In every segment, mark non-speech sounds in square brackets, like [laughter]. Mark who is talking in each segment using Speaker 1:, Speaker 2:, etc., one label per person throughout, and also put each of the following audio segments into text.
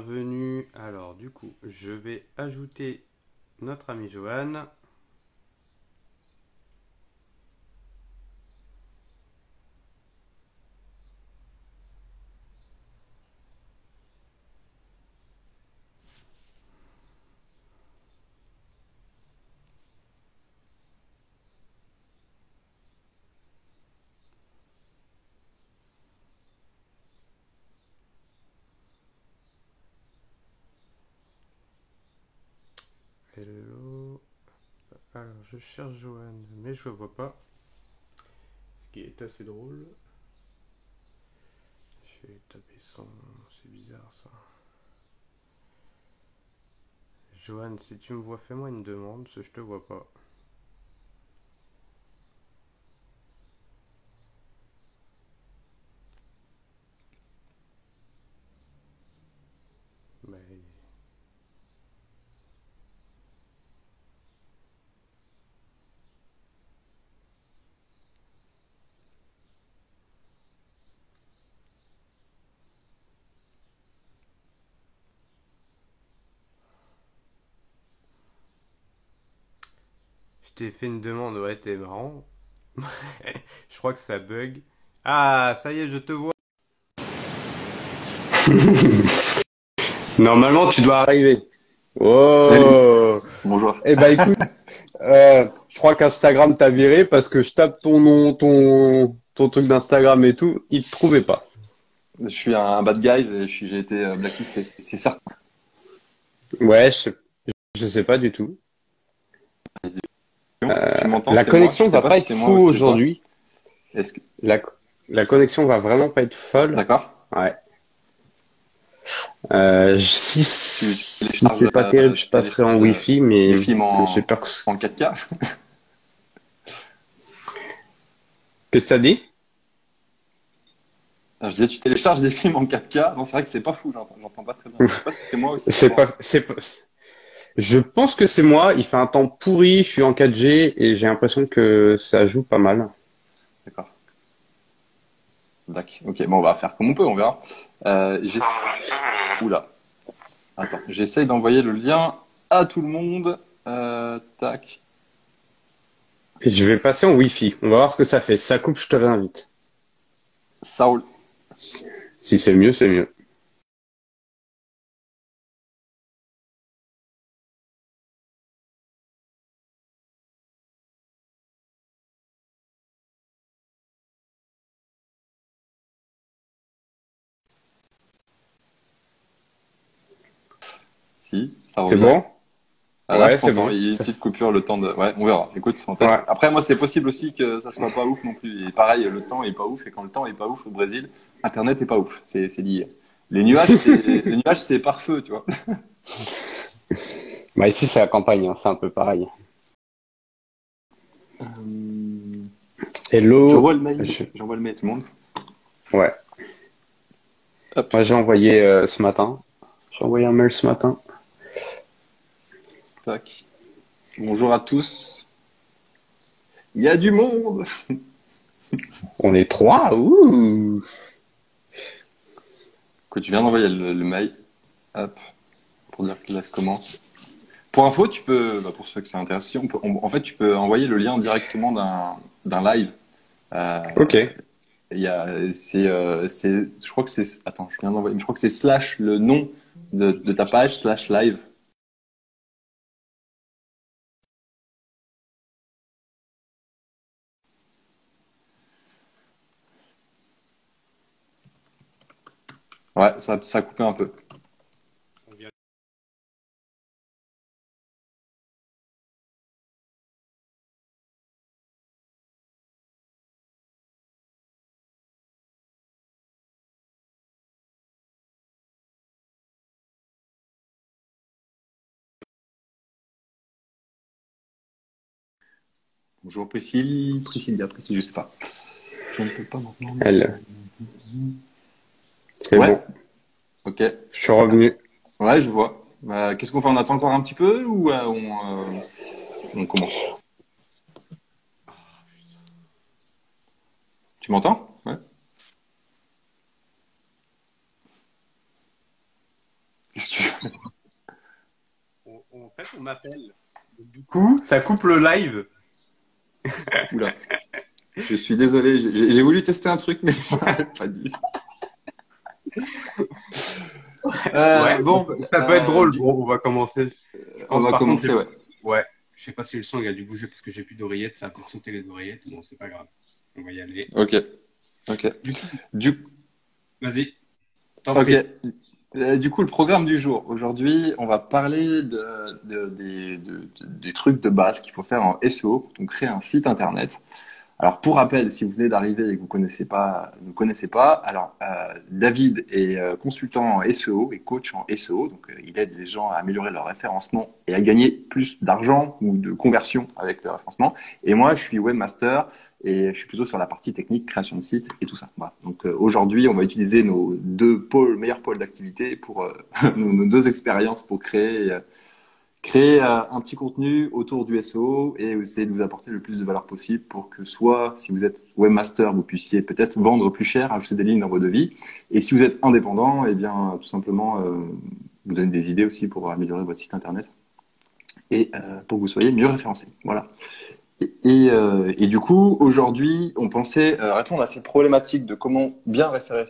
Speaker 1: bienvenue. Alors, du coup, je vais ajouter notre ami Johan. Hello. Alors, je cherche Johan, mais je le vois pas. Ce qui est assez drôle. Je vais taper son c'est bizarre ça. Johan, si tu me vois, fais-moi une demande, parce je te vois pas. Mais... Je t'ai fait une demande, ouais, t'es marrant. [laughs] je crois que ça bug. Ah, ça y est, je te vois. [laughs] Normalement, tu dois arriver. Oh
Speaker 2: Bonjour.
Speaker 1: Eh ben écoute, [laughs] euh, je crois qu'Instagram t'a viré parce que je tape ton nom, ton, ton truc d'Instagram et tout, il te trouvait pas.
Speaker 2: Je suis un bad guy et j'ai été euh, blacklisté, c'est c'est certain.
Speaker 1: Ouais, je, je sais pas du tout.
Speaker 2: Tu m'entends
Speaker 1: La connexion va pas être fou aujourd'hui. La, connexion va vraiment pas être folle.
Speaker 2: D'accord.
Speaker 1: Ouais. Euh, si si c'est pas
Speaker 2: euh,
Speaker 1: terrible, je passerai en Wi-Fi, mais j'ai peur que...
Speaker 2: En 4K [laughs]
Speaker 1: Qu'est-ce que ça dit?
Speaker 2: Je disais, tu télécharges des films en 4K Non, c'est vrai que c'est pas fou, j'entends pas très bien. Je sais pas si c'est moi ou si
Speaker 1: C'est pas, c'est pas. Je pense que c'est moi. Il fait un temps pourri. Je suis en 4G et j'ai l'impression que ça joue pas mal.
Speaker 2: D'accord. D'accord. Ok, bon, on va faire comme on peut, on verra. Euh, Oula. Attends, j'essaye d'envoyer le lien à tout le monde. Euh, tac.
Speaker 1: Et je vais passer en Wi-Fi. On va voir ce que ça fait. Si ça coupe, je te réinvite.
Speaker 2: Saoul.
Speaker 1: Si c'est mieux, c'est mieux.
Speaker 2: Si, ça
Speaker 1: C'est bon?
Speaker 2: Ah, là,
Speaker 1: Ouais,
Speaker 2: je
Speaker 1: c'est bon.
Speaker 2: Il y a une petite coupure, le temps de. Ouais, on verra. Écoute, on teste.
Speaker 1: Ouais.
Speaker 2: Après, moi, c'est possible aussi que ça soit pas ouf non plus. Et pareil, le temps est pas ouf. Et quand le temps est pas ouf au Brésil, Internet est pas ouf. C'est c'est lié. Les nuages, c'est [laughs] les nuages, c'est par feu, tu vois.
Speaker 1: Bah ici, c'est la campagne. hein. C'est un peu pareil. Hello.
Speaker 2: J'envoie le mail.
Speaker 1: Je-
Speaker 2: J'envoie le mail à tout le monde.
Speaker 1: Ouais.
Speaker 2: Hop.
Speaker 1: Moi, j'ai envoyé euh, ce matin. J'ai envoyé un mail ce matin.
Speaker 2: Tac. Bonjour à tous. Il y a du monde. [laughs]
Speaker 1: On est trois. Ouh.
Speaker 2: Écoute, je viens d'envoyer le, le mail. Hop. Pour dire que là, je commence. Pour info, tu peux, bah, pour ceux que ça intéresse, on peut, on- en fait, tu peux envoyer le lien directement d'un live. Euh,
Speaker 1: Ok.
Speaker 2: Il y a, c'est, euh, c'est, je crois que c'est, attends, je viens d'envoyer, je crois que c'est slash le nom de, de ta page slash live. Ouais, ça, ça a coupé un peu. Bonjour Priscille, Priscilla, Priscille, je sais pas. Je ne peux pas maintenant.
Speaker 1: Elle. C'est
Speaker 2: Ouais.
Speaker 1: bon.
Speaker 2: Ok.
Speaker 1: Je suis revenu.
Speaker 2: Ouais, je vois. Bah, Qu'est-ce qu'on fait On attend encore un petit peu ou euh, on, euh, on commence? Tu m'entends? Ouais. Qu'est-ce que tu fais?
Speaker 1: En fait, on m'appelle. Du coup, ça coupe le live.
Speaker 2: Oula. Je suis désolé, j'ai voulu tester un truc, mais [laughs] pas dû.
Speaker 1: Euh, bon, ça peut être euh, drôle. Bon, on va commencer.
Speaker 2: On va commencer, ouais.
Speaker 1: Ouais. Je sais pas si le son il a dû bouger parce que j'ai plus d'oreillettes, ça a pour sauter les oreillettes. Bon, c'est pas grave. On va y aller.
Speaker 2: Ok. Ok. Du coup.
Speaker 1: Vas-y.
Speaker 2: Ok. Euh, du coup, le programme du jour. Aujourd'hui, on va parler de, de, des trucs de base qu'il faut faire en SEO quand on crée un site internet. Alors pour rappel, si vous venez d'arriver et que vous connaissez pas, ne connaissez pas, alors euh, David est euh, consultant en SEO et coach en SEO, donc euh, il aide les gens à améliorer leur référencement et à gagner plus d'argent ou de conversion avec le référencement. Et moi, je suis webmaster et je suis plutôt sur la partie technique, création de site et tout ça. Voilà. Donc aujourd'hui, on va utiliser nos deux pôles, meilleurs pôles d'activité pour [laughs] nos, nos, deux expériences pour créer créer euh, un petit contenu autour du SEO et essayer de vous apporter le plus de valeur possible pour que soit, si vous êtes webmaster, vous puissiez peut-être vendre plus cher, ajouter des lignes dans vos devis. Et si vous êtes indépendant, eh bien, tout simplement, euh, vous donner des idées aussi pour améliorer votre site internet et euh, pour que vous soyez mieux référencé. Voilà. Et, et, du coup, aujourd'hui, on pensait répondre à cette problématique de comment bien référer,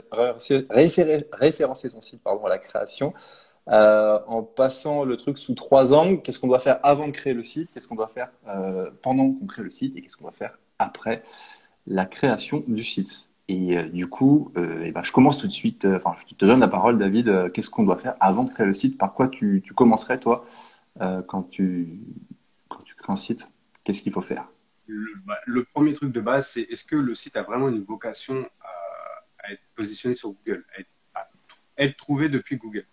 Speaker 2: référencer son site pardon, à la création euh, en passant le truc sous trois angles. Qu'est-ce qu'on doit faire avant de créer le site? Qu'est-ce qu'on doit faire euh, pendant qu'on crée le site Et qu'est-ce qu'on doit faire après la création du site? Et euh, du coup, eh ben, je commence tout de suite. Enfin, je te donne la parole, David. Qu'est-ce qu'on doit faire avant de créer le site? Par quoi tu, commencerais, toi, quand, tu, crées un site? Qu'est-ce qu'il faut faire?
Speaker 1: Bah, le, premier truc de base, c'est est-ce que le site a vraiment une vocation à, être positionné sur Google, à être trouvé depuis Google?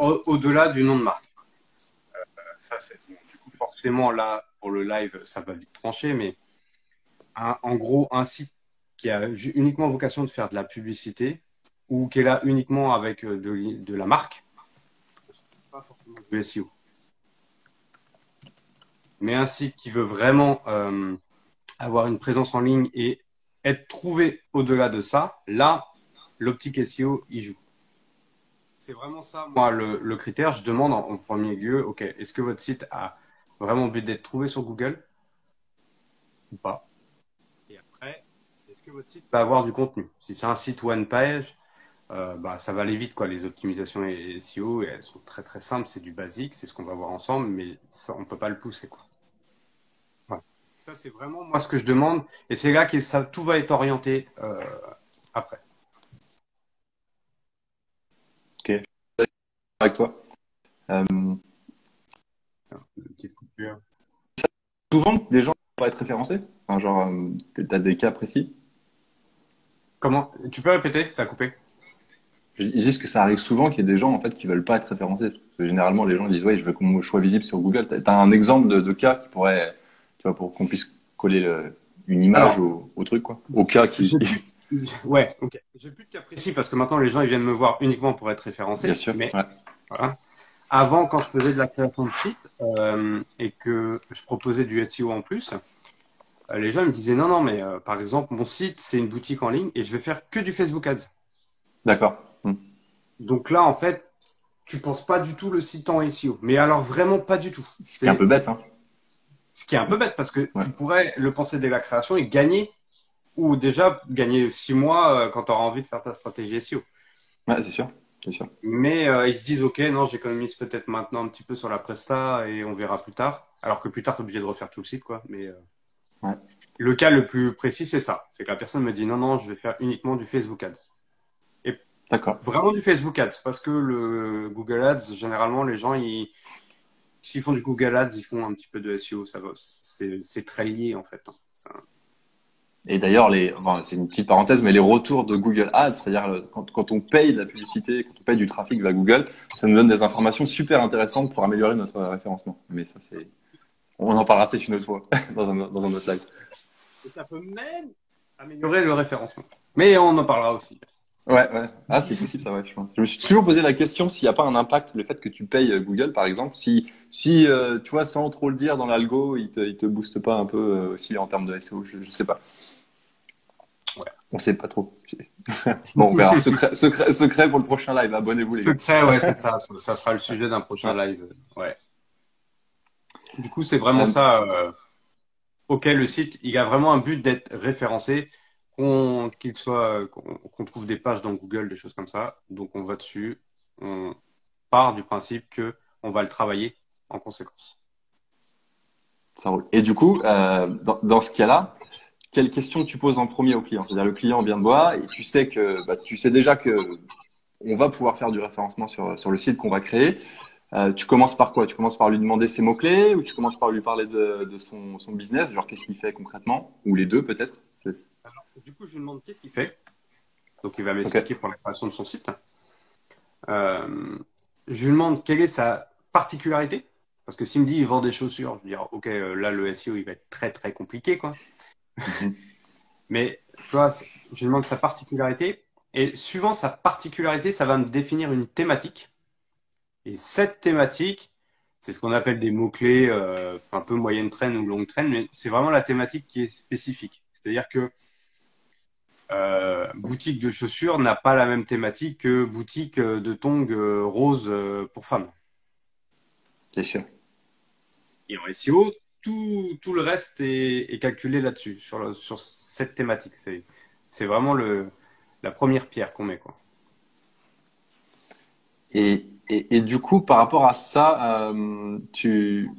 Speaker 1: Au-delà du nom de marque. Euh, ça, du coup, forcément, là, pour le live, ça va vite trancher, mais en gros, un site qui a uniquement vocation de faire de la publicité ou qui est là uniquement avec euh, de, la marque, pas forcément du SEO. Mais un site qui veut vraiment euh, avoir une présence en ligne et être trouvé au-delà de ça, là, l'optique SEO y joue c'est vraiment ça, moi, le, critère. Je demande en, premier lieu, OK, est-ce que votre site a vraiment but d'être trouvé sur Google ou pas? Et après, est-ce que votre site va avoir du contenu Si c'est un site one page, euh, bah, ça va aller vite, quoi. Les optimisations et SEO, elles sont très très simples, c'est du basique, c'est ce qu'on va voir ensemble, mais on ne peut pas le pousser, quoi. Ça, c'est vraiment moi ce que je demande, et c'est là que ça, tout va être orienté euh, après.
Speaker 2: Avec toi. Euh, souvent, des gens ne pas être référencés enfin, Genre, euh, tu as des cas précis
Speaker 1: Comment? Tu peux répéter Ça a coupé.
Speaker 2: Je dis que ça arrive souvent qu'il y ait des gens en fait qui veulent pas être référencés. généralement, les gens disent ouais, je veux que mon choix visible sur Google. Tu as un exemple de, cas qui pourrait, tu vois, pour qu'on puisse coller une image au, truc quoi, au cas qui.
Speaker 1: Ouais, ok. J'ai plus de cas précis parce que maintenant les gens ils viennent me voir uniquement pour être référencés.
Speaker 2: Bien sûr.
Speaker 1: Mais voilà. Avant, quand je faisais de la création de site euh, et que je proposais du SEO en plus, euh, les gens me disaient non, non, mais euh, par exemple, mon site c'est une boutique en ligne et je vais faire que du Facebook Ads.
Speaker 2: D'accord. Hmm.
Speaker 1: Donc là, en fait, tu penses pas du tout le site en SEO. Mais alors vraiment pas du tout.
Speaker 2: Ce qui est un peu bête. Hein.
Speaker 1: Ce qui est un peu bête parce que tu pourrais le penser dès la création et gagner ou déjà gagner six mois euh, quand tu auras envie de faire ta stratégie SEO.
Speaker 2: Ouais, c'est sûr. sûr.
Speaker 1: Mais euh, ils se disent, OK, non, j'économise peut-être maintenant un petit peu sur la Presta et on verra plus tard. Alors que plus tard, tu es obligé de refaire tout le site. quoi. Mais euh, le cas le plus précis, c'est ça. C'est que la personne me dit, non, non, je vais faire uniquement du Facebook Ads. Et
Speaker 2: D'accord.
Speaker 1: Vraiment du Facebook Ads. Parce que le Google Ads, généralement, les gens, ils, s'ils font du Google Ads, ils font un petit peu de SEO. Ça va, c'est très lié, en fait. Hein.
Speaker 2: Et d'ailleurs, les, c'est une petite parenthèse, mais les retours de Google Ads, c'est-à-dire quand, quand, on paye de la publicité, quand on paye du trafic vers Google, ça nous donne des informations super intéressantes pour améliorer notre référencement. Mais ça, c'est, on en parlera peut-être une autre fois [laughs] dans un, dans un autre live.
Speaker 1: Et ça peut même améliorer le référencement. Mais on en parlera aussi.
Speaker 2: Ouais, ouais. Ah, c'est possible, ça, ouais, je pense. Je me suis toujours posé la question s'il n'y a pas un impact, le fait que tu payes Google, par exemple, si, si euh, tu vois, sans trop le dire dans l'algo, il te, il te booste pas un peu euh, aussi en termes de SEO, je, je sais pas. On sait pas trop. [laughs] bon, on verra. Secret, secret, secret pour le prochain live. Abonnez-vous les
Speaker 1: gars. Secret, ouais, c'est ça. Ça sera le sujet d'un prochain live. Ouais. Du coup, c'est vraiment ça. Euh, ok, le site, il a vraiment un but d'être référencé, qu'on qu'il soit, qu'on trouve des pages dans Google, des choses comme ça. Donc, on va dessus. On part du principe que on va le travailler en conséquence.
Speaker 2: Ça roule. Et du coup, euh, dans, dans, ce cas-là, quelle question tu poses en premier au client C'est-à-dire le client vient de voir et tu sais que bah, tu sais déjà que on va pouvoir faire du référencement sur, sur le site qu'on va créer. Euh, tu commences par quoi? Tu commences par lui demander ses mots-clés ou tu commences par lui parler de, de son, son, business, genre qu'est-ce qu'il fait concrètement? Ou les deux peut-être?
Speaker 1: Du coup, je lui demande qu'est-ce qu'il fait? Donc, il va m'expliquer pour la création de son site. Euh, je lui demande quelle est sa particularité? Parce que s'il me dit il vend des chaussures, je vais dire ok, euh, là le SEO il va être très très compliqué quoi. Mhm. [laughs] Mais tu vois, je demande sa particularité. Et suivant sa particularité, ça va me définir une thématique. Et cette thématique, c'est ce qu'on appelle des mots-clés euh, un peu moyenne traîne ou longue traîne, mais c'est vraiment la thématique qui est spécifique. C'est-à-dire que euh, boutique de chaussures n'a pas la même thématique que boutique de tongs euh, rose pour femmes.
Speaker 2: C'est sûr.
Speaker 1: Et en SEO, tout, tout le reste est, est calculé là-dessus, sur, sur cette thématique. C'est, c'est vraiment le, la première pierre qu'on met. Quoi.
Speaker 2: Et, et, et, du coup, par rapport à ça, euh, tu,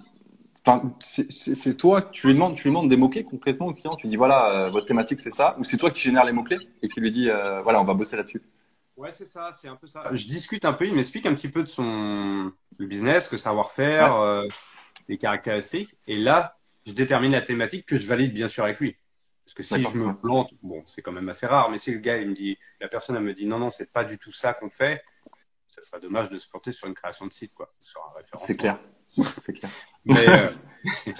Speaker 2: c'est toi, tu lui demandes, tu lui demandes des mots-clés concrètement au client. Tu dis voilà, euh, votre thématique c'est ça, ou c'est toi qui génère les mots-clés et qui lui dit euh, voilà, on va bosser là-dessus?
Speaker 1: Ouais, c'est ça, c'est un peu ça. Je discute un peu, il m'explique un petit peu de son business, que savoir-faire, euh, les caractéristiques, et là, je détermine la thématique que je valide bien sûr avec lui. Parce que si je me plante, bon, c'est quand même assez rare, mais si le gars, il me dit, la personne, elle me dit non, non, c'est pas du tout ça qu'on fait, ça serait dommage de se planter sur une création de site, quoi, sur un référencement.
Speaker 2: C'est clair. [laughs] C'est clair.
Speaker 1: Mais, euh, [laughs]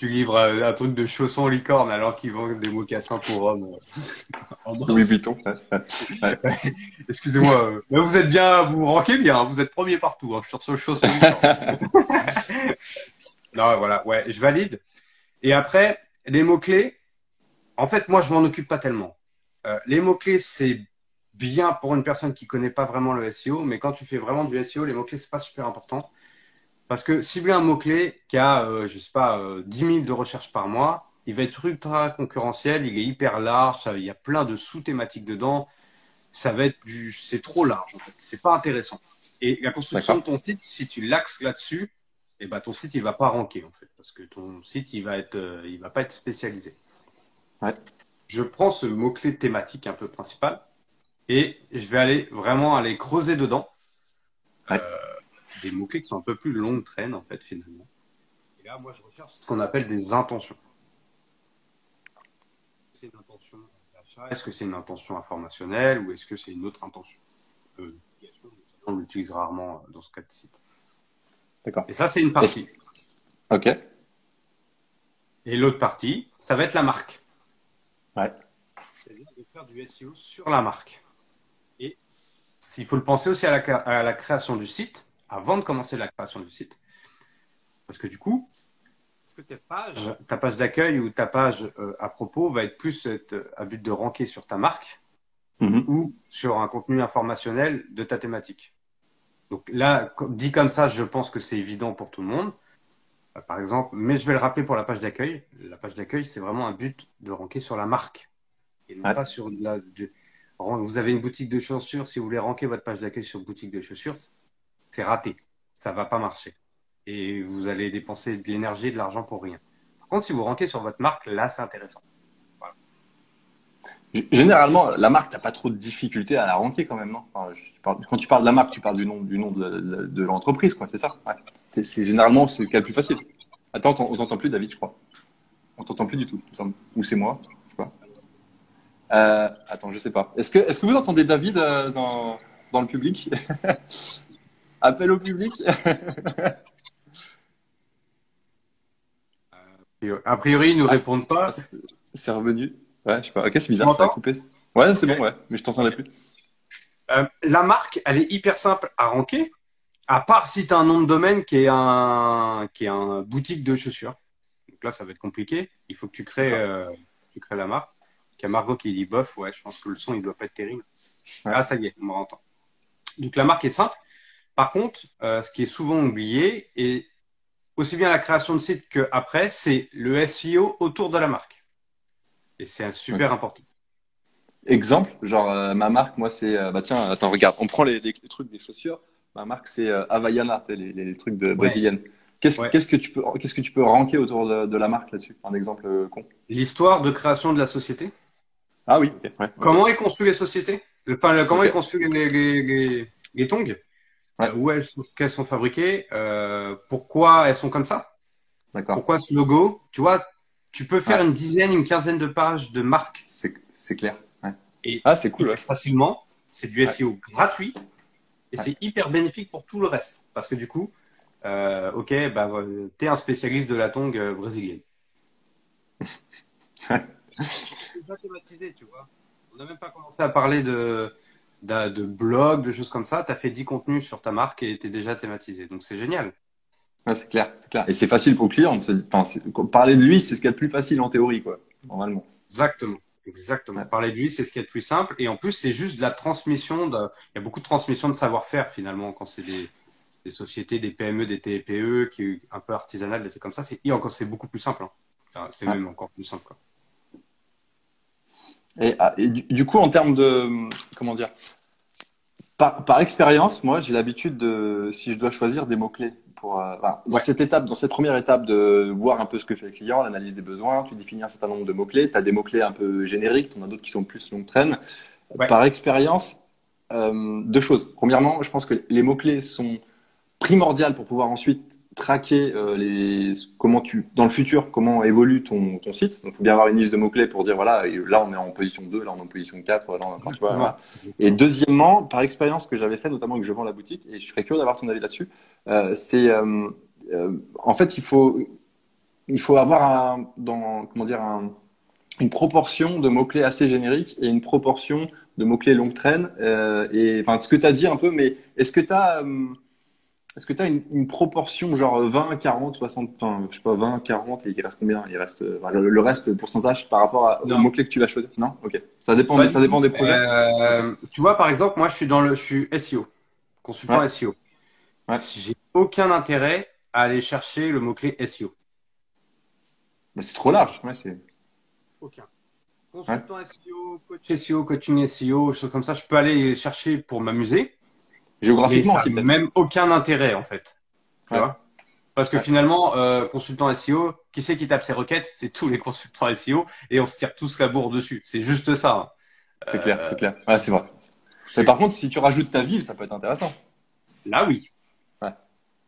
Speaker 1: tu livres euh, un truc de chaussons licorne alors qu'ils vendent des mocassins pour hommes. [laughs] [laughs]
Speaker 2: Euh, Louis Vuitton.
Speaker 1: Excusez-moi. Mais vous êtes bien, vous rankez bien, hein, vous êtes premier partout. Hein, sur ce chausson [laughs] non, voilà, ouais, je valide. Et après, les mots-clés, en fait, moi, je m'en occupe pas tellement. les mots-clés, c'est bien pour une personne qui connaît pas vraiment le SEO, mais quand tu fais vraiment du SEO, les mots-clés, c'est pas super important. Parce que cibler un mot-clé qui a, euh, je sais pas, euh, 10 000 de recherches par mois, il va être ultra concurrentiel, il est hyper large, ça, il y a plein de sous-thématiques dedans. Ça va être du, c'est trop large, en fait. C'est pas intéressant. Et la construction de ton site, si tu l'axes là-dessus, eh ben, ton site, il va pas ranker, en fait. Parce que ton site, il va être, euh, il va pas être spécialisé.
Speaker 2: Ouais.
Speaker 1: Je prends ce mot-clé thématique un peu principal et je vais aller vraiment aller creuser dedans.
Speaker 2: Ouais.
Speaker 1: Euh, des mots-clés qui sont un peu plus longue traîne, en fait, finalement. Et là, moi, je recherche ce qu'on appelle des intentions. C'est une intention d'achat Est-ce que c'est une intention informationnelle ou est-ce que c'est une autre intention euh, On l'utilise rarement dans ce cas de site.
Speaker 2: D'accord.
Speaker 1: Et ça, c'est une partie.
Speaker 2: Ok.
Speaker 1: Et l'autre partie, ça va être la marque.
Speaker 2: Ouais.
Speaker 1: C'est-à-dire de faire du SEO sur la marque. Il faut le penser aussi à la, création du site, avant de commencer la création du site. Parce que du coup, ta page, ta page d'accueil ou ta page euh, à propos va être plus à but de ranker sur ta marque
Speaker 2: mm-hmm.
Speaker 1: ou sur un contenu informationnel de ta thématique. Donc là, dit comme ça, je pense que c'est évident pour tout le monde. Euh, par exemple, mais je vais le rappeler pour la page d'accueil. La page d'accueil, c'est vraiment un but de ranker sur la marque et non pas sur la, vous avez une boutique de chaussures, si vous voulez ranker votre page d'accueil sur boutique de chaussures, c'est raté. Ça va pas marcher. Et vous allez dépenser de l'énergie et de l'argent pour rien. Par contre, si vous rankez sur votre marque, là, c'est intéressant.
Speaker 2: Généralement, la marque, tu n'as pas trop de difficultés à la ranker quand même, non? Quand tu parles de la marque, tu parles du nom, du nom de, l'entreprise, quoi, c'est ça? C'est généralement ce qui est le plus facile. Attends, on t'entend plus, David, je crois. On t'entend plus du tout, Ou c'est moi euh, attends, je sais pas. Est-ce que, vous entendez David euh, dans le public? [laughs] Appel au public
Speaker 1: A priori, ils nous ah, répondent pas.
Speaker 2: C'est revenu. Ouais, je sais pas. Ok, c'est bizarre, ça a coupé. Ouais, c'est bon, ouais, mais je t'entendais plus.
Speaker 1: Euh, la marque, elle est hyper simple à ranker, à part si tu as un nom de domaine qui est un, qui est un boutique de chaussures. Donc là, ça va être compliqué. Il faut que tu crées, euh, tu crées la marque. qu'il y a Margot qui dit bof, ouais, je pense que le son, il doit pas être terrible.
Speaker 2: Ouais.
Speaker 1: Ah, ça y est, on m'entend. Donc la marque est simple. Par contre, euh, ce qui est souvent oublié, et aussi bien la création de site que après, c'est le SEO autour de la marque. Et c'est un super important.
Speaker 2: Exemple, genre euh, ma marque, moi c'est euh, bah tiens, attends, regarde, on prend les, les- les trucs des chaussures. Ma marque c'est euh, Havaiana, les, les, les trucs de brésiliennes. Qu'est-ce
Speaker 1: Ouais.
Speaker 2: qu'est-ce que tu peux qu'est-ce que tu peux ranker autour de, de la marque là-dessus? Un exemple euh, con?
Speaker 1: L'histoire de création de la société.
Speaker 2: Ah oui, ouais.
Speaker 1: Comment est conçue les sociétés Enfin, le- comment
Speaker 2: Ok.
Speaker 1: est conçu les, les, les, les tongs?
Speaker 2: Ouais.
Speaker 1: Euh, Où elles sont, qu'elles sont fabriquées euh, Pourquoi elles sont comme ça?
Speaker 2: D'accord.
Speaker 1: Pourquoi ce logo? Tu vois, tu peux faire
Speaker 2: Ouais.
Speaker 1: une dizaine, une quinzaine de pages de marque
Speaker 2: C'est c'est clair. Ouais.
Speaker 1: Et-
Speaker 2: ah, c'est cool, ouais.
Speaker 1: facilement. C'est du
Speaker 2: Ouais.
Speaker 1: SEO gratuit et
Speaker 2: Ouais.
Speaker 1: c'est hyper bénéfique pour tout le reste. Parce que du coup, euh, ok, bah, t'es un spécialiste de la tongue brésilienne. [laughs] C'est déjà thématisé, tu vois. On n'a même pas commencé à parler de, de, de blog, de choses comme ça. Tu as fait 10 contenus sur ta marque et t'es déjà thématisé. Donc c'est génial.
Speaker 2: Ouais, c'est clair, c'est clair. Et c'est facile pour le client. Enfin, parler de lui, c'est ce qu'il y a de plus facile en théorie, quoi. Normalement.
Speaker 1: Exactement. Exactement.
Speaker 2: Ouais.
Speaker 1: Parler de lui, c'est ce qui est le plus simple. Et en plus, c'est juste de la transmission. De... Il y a beaucoup de transmission de savoir-faire finalement quand c'est des, des sociétés, des PME, des TPE, qui est un peu artisanales, des trucs comme ça. C'est et encore, c'est beaucoup plus simple. hein. Enfin, c'est
Speaker 2: Ouais.
Speaker 1: même encore plus simple. Quoi.
Speaker 2: Et, ah, et du, du coup, en termes de, comment dire, par, par expérience, moi, j'ai l'habitude de, si je dois choisir des mots-clés pour, euh, enfin, dans cette étape, dans cette première étape de voir un peu ce que fait le client, l'analyse des besoins, tu définis un certain nombre de mots-clés, tu as des mots-clés un peu génériques, tu en as d'autres qui sont plus longue traîne.
Speaker 1: Ouais.
Speaker 2: Par expérience, euh, deux choses. Premièrement, je pense que les mots-clés sont primordiales pour pouvoir ensuite traquer euh, les, comment tu, dans le futur, comment évolue ton, ton site. Donc, il faut bien avoir une liste de mots-clés pour dire, voilà, là, on est en position 2, là, on est en position 4, là, on tu vois, voilà. Et deuxièmement, par expérience que j'avais fait, notamment que je vends la boutique, et je serais curieux d'avoir ton avis là-dessus, euh, c'est, euh, euh, en fait, il faut, il faut avoir un, dans, comment dire, un, une proportion de mots-clés assez génériques et une proportion de mots-clés longue traîne. Et enfin, ce que tu as dit un peu, mais est-ce que tu as, est-ce que tu as une, une proportion genre 20, 40, 60, enfin, je sais pas, 20, 40, et il reste combien? Il reste, euh, enfin, le, le reste, pourcentage par rapport à- aux
Speaker 1: Non.
Speaker 2: mots-clés que tu vas choisir? Non? Ok. Ça dépend,
Speaker 1: Pas
Speaker 2: ça dépend des projets.
Speaker 1: Euh, tu vois, par exemple, moi, je suis dans le, je suis SEO, consultant
Speaker 2: Ouais.
Speaker 1: SEO.
Speaker 2: Ouais.
Speaker 1: J'ai aucun intérêt à aller chercher le mot-clé SEO.
Speaker 2: Mais c'est trop large. Ouais, c'est...
Speaker 1: Aucun. Consultant SEO, coach SEO, coaching SEO, choses comme ça, je peux aller chercher pour m'amuser, mais
Speaker 2: Géographiquement
Speaker 1: ça n'a
Speaker 2: peut-être.
Speaker 1: même aucun intérêt en fait. Tu
Speaker 2: Ouais.
Speaker 1: vois? Parce que
Speaker 2: Ouais.
Speaker 1: finalement, euh, consultant SEO, qui c'est qui tape ses requêtes? C'est tous les consultants [laughs] SEO et on se tire tous la bourre dessus. C'est juste ça. hein.
Speaker 2: C'est
Speaker 1: Euh,
Speaker 2: clair, c'est clair. Ouais, c'est vrai. Mais par contre, si tu rajoutes ta ville, ça peut être intéressant.
Speaker 1: Là, oui.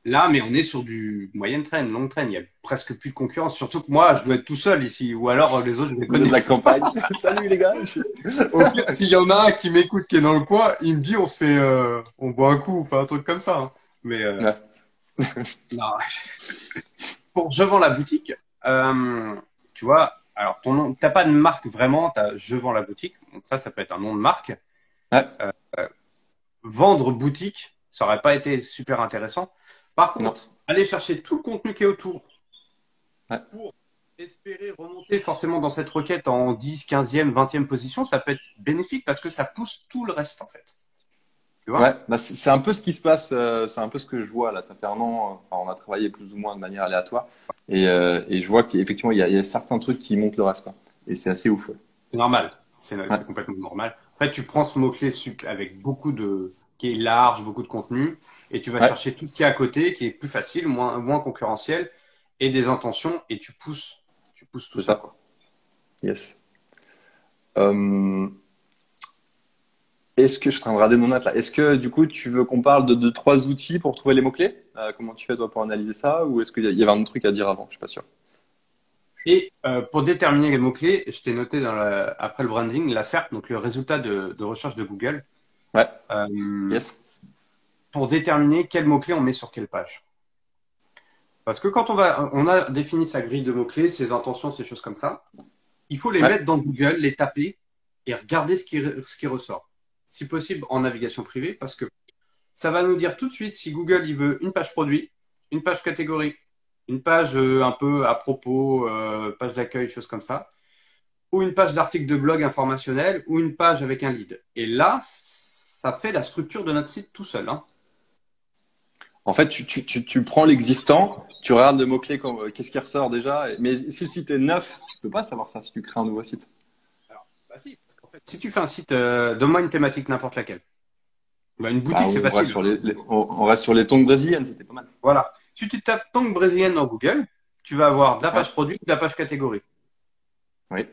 Speaker 1: Là, mais on est sur du moyenne traîne, longue traîne. Il y a presque plus de concurrence. Surtout que moi, je dois être tout seul ici. Ou alors, les autres, je les
Speaker 2: De
Speaker 1: connais.
Speaker 2: la campagne. [laughs] Salut les gars. je-
Speaker 1: il y en a un qui m'écoute, qui est dans le coin. Il me dit, on se fait, euh, on boit un coup, on fait un truc comme ça. hein. Mais, euh,
Speaker 2: Ouais. [laughs]
Speaker 1: non. Pour je vends la boutique, euh, tu vois, alors ton nom, t'as pas de marque vraiment, t'as je vends la boutique. Donc ça, ça peut être un nom de marque.
Speaker 2: Ouais.
Speaker 1: Euh, vendre boutique, ça aurait pas été super intéressant. Par contre,
Speaker 2: Non.
Speaker 1: aller chercher tout le contenu qui est autour
Speaker 2: Ouais.
Speaker 1: pour espérer remonter forcément dans cette requête en 10, 15e, 20e position, ça peut être bénéfique parce que ça pousse tout le reste en fait. Tu vois?
Speaker 2: Ouais, bah, c'est un peu ce qui se passe, euh, c'est un peu ce que je vois là. Ça fait un an, euh, enfin, on a travaillé plus ou moins de manière aléatoire, et, euh, et je vois qu'effectivement il y, a, il y a certains trucs qui montent le reste, quoi. Et c'est assez ouf. ouais.
Speaker 1: C'est normal. C'est complètement normal. En fait, tu prends ce mot-clé avec beaucoup de, qui est large, beaucoup de contenu, et tu vas
Speaker 2: Ouais.
Speaker 1: chercher tout ce qui est à côté, qui est plus facile, moins, moins concurrentiel, et des intentions, et tu pousses, tu pousses tout ça,
Speaker 2: ça.
Speaker 1: quoi.
Speaker 2: Yes. Euh, Est-ce que je suis en train de regarder mon note là Est-ce que du coup tu veux qu'on parle de, de trois outils pour trouver les mots clés Comment tu fais toi pour analyser ça? Ou est-ce qu'il y avait un autre truc à dire avant? Je suis pas sûr.
Speaker 1: Et euh, pour déterminer les mots-clés, je t'ai noté dans après le branding, la SERP, donc le résultat de, de recherche de Google,
Speaker 2: Ouais.
Speaker 1: euh,
Speaker 2: Yes.
Speaker 1: pour déterminer quels mots-clés on met sur quelle page. Parce que quand on va, on a défini sa grille de mots-clés, ses intentions, ces choses comme ça, il faut les
Speaker 2: Ouais.
Speaker 1: mettre dans Google, les taper et regarder ce qui, ce qui ressort. Si possible en navigation privée, parce que ça va nous dire tout de suite si Google il veut une page produit, une page catégorie, une page euh, un peu à propos, euh, page d'accueil, choses comme ça. ou une page d'article de blog informationnel, ou une page avec un lead. Et là, ça fait la structure de notre site tout seul. Hein.
Speaker 2: En fait, tu, tu, tu, tu prends l'existant, tu regardes le mot-clé, euh, qu'est-ce qui ressort déjà. Mais si le site est neuf, tu peux pas savoir ça si tu crées un nouveau site.
Speaker 1: Alors, bah si, parce qu'en fait, si tu fais un site, euh, donne-moi une thématique n'importe laquelle. Bah, une boutique,
Speaker 2: Bah,
Speaker 1: c'est facile.
Speaker 2: reste sur les, les- on, reste sur les tongs brésiliennes, c'était pas mal.
Speaker 1: Voilà. Si tu tapes tongue brésilienne dans Google, tu vas avoir de la page produit, de la page catégorie.
Speaker 2: Oui.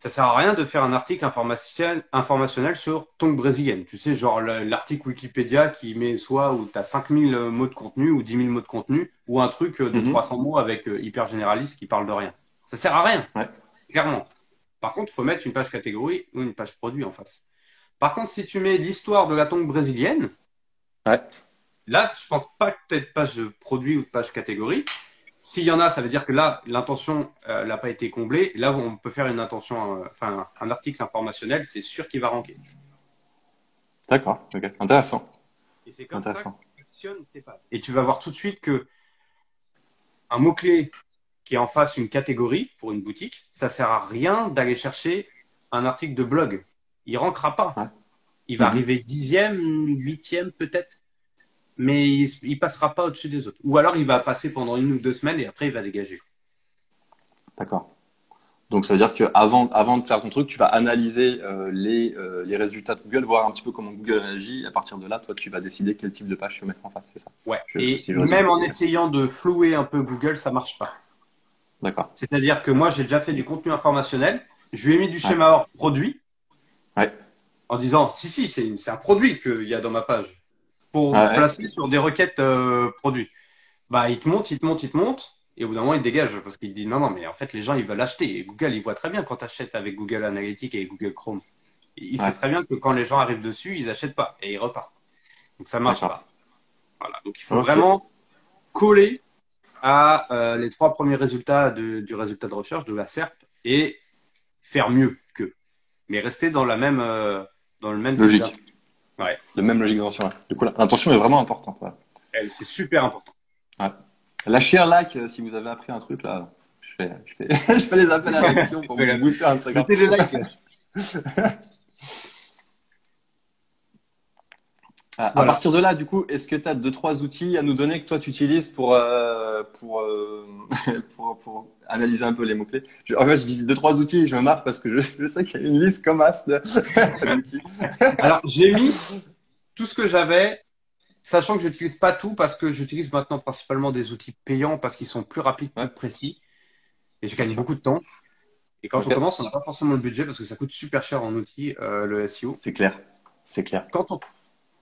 Speaker 1: Ça sert à rien de faire un article informationnel, informationnel sur tongue brésilienne. Tu sais, genre le- l'article Wikipédia qui met soit où tu as 5000 mots de contenu ou 10 000 mots de contenu ou un truc euh, de
Speaker 2: Mhm.
Speaker 1: 300 mots avec euh, hyper généraliste qui parle de rien. Ça sert à rien.
Speaker 2: Ouais.
Speaker 1: Clairement. Par contre, il faut mettre une page catégorie ou une page produit en face. Par contre, si tu mets l'histoire de la tongue brésilienne,
Speaker 2: Ouais.
Speaker 1: là, je pense pas que tu aies de page produit ou de page catégorie. S'il y en a, ça veut dire que là, l'intention euh, n'a pas été comblée. Là, on peut faire une intention, euh, enfin, un article informationnel, c'est sûr qu'il va ranker.
Speaker 2: D'accord, ok. Intéressant.
Speaker 1: Et c'est comme ça
Speaker 2: Intéressant.
Speaker 1: que fonctionnent tes pages. Et tu vas voir tout de suite que un mot-clé qui est en face une catégorie pour une boutique, ça sert à rien d'aller chercher un article de blog. Il rankera pas.
Speaker 2: Ouais.
Speaker 1: Il va
Speaker 2: Mhm.
Speaker 1: arriver dixième, huitième peut-être, mais il, il passera pas au-dessus des autres. Ou alors il va passer pendant une ou deux semaines et après il va dégager.
Speaker 2: D'accord. Donc ça veut dire que avant, avant de faire ton truc, tu vas analyser euh, les, euh, les résultats de Google, voir un petit peu comment Google réagit. À partir de là, toi, tu vas décider quel type de page tu veux mettre en face, c'est ça?
Speaker 1: Ouais.
Speaker 2: Je-
Speaker 1: et
Speaker 2: si
Speaker 1: même en essayant de flouer un peu Google, ça marche pas.
Speaker 2: D'accord.
Speaker 1: C'est-à-dire que moi, j'ai déjà fait du contenu informationnel. Je lui ai mis du
Speaker 2: Ouais.
Speaker 1: schéma hors produit.
Speaker 2: Ouais.
Speaker 1: En disant, si, si, c'est c'est un produit qu'il y a dans ma page. Pour
Speaker 2: Ah ouais.
Speaker 1: placer sur des requêtes euh, produits. Bah, il te monte, il te monte, il te monte. Et au bout d'un moment, il dégage parce qu'il dit, non, non, mais en fait, les gens, ils veulent acheter. Et Google, il voit très bien quand tu achètes avec Google Analytics et Google Chrome. Il
Speaker 2: Ouais.
Speaker 1: sait très bien que quand les gens arrivent dessus, ils achètent pas et ils repartent. Donc, ça marche
Speaker 2: D'accord.
Speaker 1: pas. Voilà. Donc, il faut vraiment coller à euh, les trois premiers résultats de- du résultat de recherche de la SERP et faire mieux qu'eux. Mais rester dans la même euh, dans le même
Speaker 2: Logique. Le même logique d'intention. ouais. Du coup, l'intention est vraiment importante.
Speaker 1: C'est super important.
Speaker 2: Lâchez un like si vous avez appris un truc là. Je fais, je fais, [laughs] je fais les appels à l'action pour vous booster Instagram.
Speaker 1: Mettez des likes. [laughs]
Speaker 2: À, partir de là, du coup, est-ce que tu as deux trois outils à nous donner que toi tu utilises pour euh, pour, euh, [laughs] pour pour analyser un peu les mots clés je, En fait, je dis deux trois outils, je me marre parce que je, je sais qu'il y a une liste comme as d'outils. [laughs] [laughs]
Speaker 1: Alors, j'ai mis tout ce que j'avais, sachant que j'utilise pas tout parce que j'utilise maintenant principalement des outils payants parce qu'ils sont plus rapides, plus précis. Et je gagne beaucoup de temps. Et quand on commence, on n'a pas forcément le budget parce que ça coûte super cher en outils, euh, le SEO.
Speaker 2: C'est clair, c'est clair.
Speaker 1: Quand on,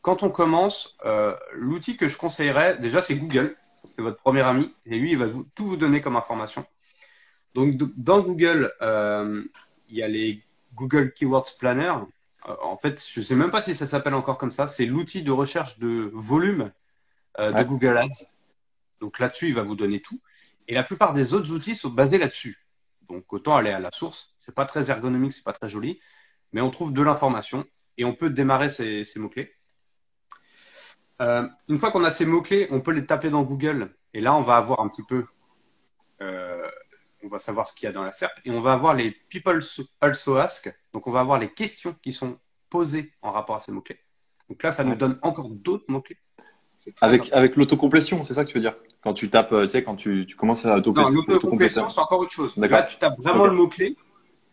Speaker 1: quand on commence, euh, l'outil que je conseillerais, déjà, c'est Google. C'est votre premier ami. Et lui, il va vous- tout vous donner comme information. Donc, dans Google, euh, il y a les Google Keywords Planner. Euh, en fait, je sais même pas si ça s'appelle encore comme ça. C'est l'outil de recherche de volume de
Speaker 2: Ouais.
Speaker 1: Google Ads. Donc là-dessus, il va vous donner tout. Et la plupart des autres outils sont basés là-dessus. Donc autant aller à la source. C'est pas très ergonomique, c'est pas très joli, mais on trouve de l'information et on peut démarrer ces, ces mots-clés. Euh, une fois qu'on a ces mots-clés, on peut les taper dans Google et là, on va avoir un petit peu, euh, on va savoir ce qu'il y a dans la SERP et on va avoir les people also ask. Donc on va avoir les questions qui sont posées en rapport à ces mots-clés. Donc là, ça nous donne encore d'autres mots-clés.
Speaker 2: Avec avec l'autocomplétion, c'est ça que tu veux dire? Quand tu tapes, euh, tu sais, quand tu, tu commences à
Speaker 1: Non,
Speaker 2: autocompléter.
Speaker 1: l'autocomplétion, c'est encore autre chose. Là, tu tapes vraiment le mot-clé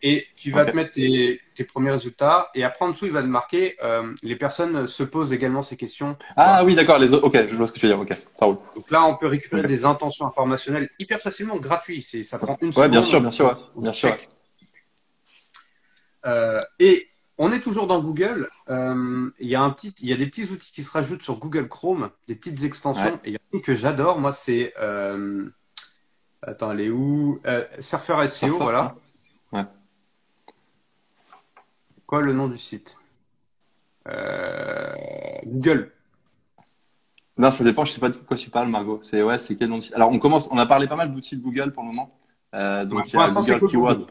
Speaker 1: et tu vas te mettre tes, tes premiers résultats. Et après, en dessous, il va te marquer euh, les personnes se posent également ces questions.
Speaker 2: Ah oui, d'accord. Les autres. Ok, je vois ce que tu veux dire. Ok, ça roule.
Speaker 1: Donc là, on peut récupérer des intentions informationnelles hyper facilement, gratuit. C'est, ça prend une
Speaker 2: Ouais,
Speaker 1: seconde.
Speaker 2: bien sûr, bien sûr, ouais. Bien sûr.
Speaker 1: Euh, et on est toujours dans Google. Euh, Il y a un petit, il y a des petits outils qui se rajoutent sur Google Chrome, des petites extensions. Et il y a une que j'adore, moi, c'est attends, elle est où? Surfer SEO,
Speaker 2: Surfer,
Speaker 1: voilà.
Speaker 2: Ouais.
Speaker 1: Quoi le nom du site Euh, Google.
Speaker 2: Non, ça dépend. Je sais pas de quoi tu parles, Margot. C'est ouais, c'est quel nom de site? Alors, on commence. On a parlé pas mal d'outils de Google pour le moment. Euh, donc,
Speaker 1: Ouais,
Speaker 2: il y a Google Keyword.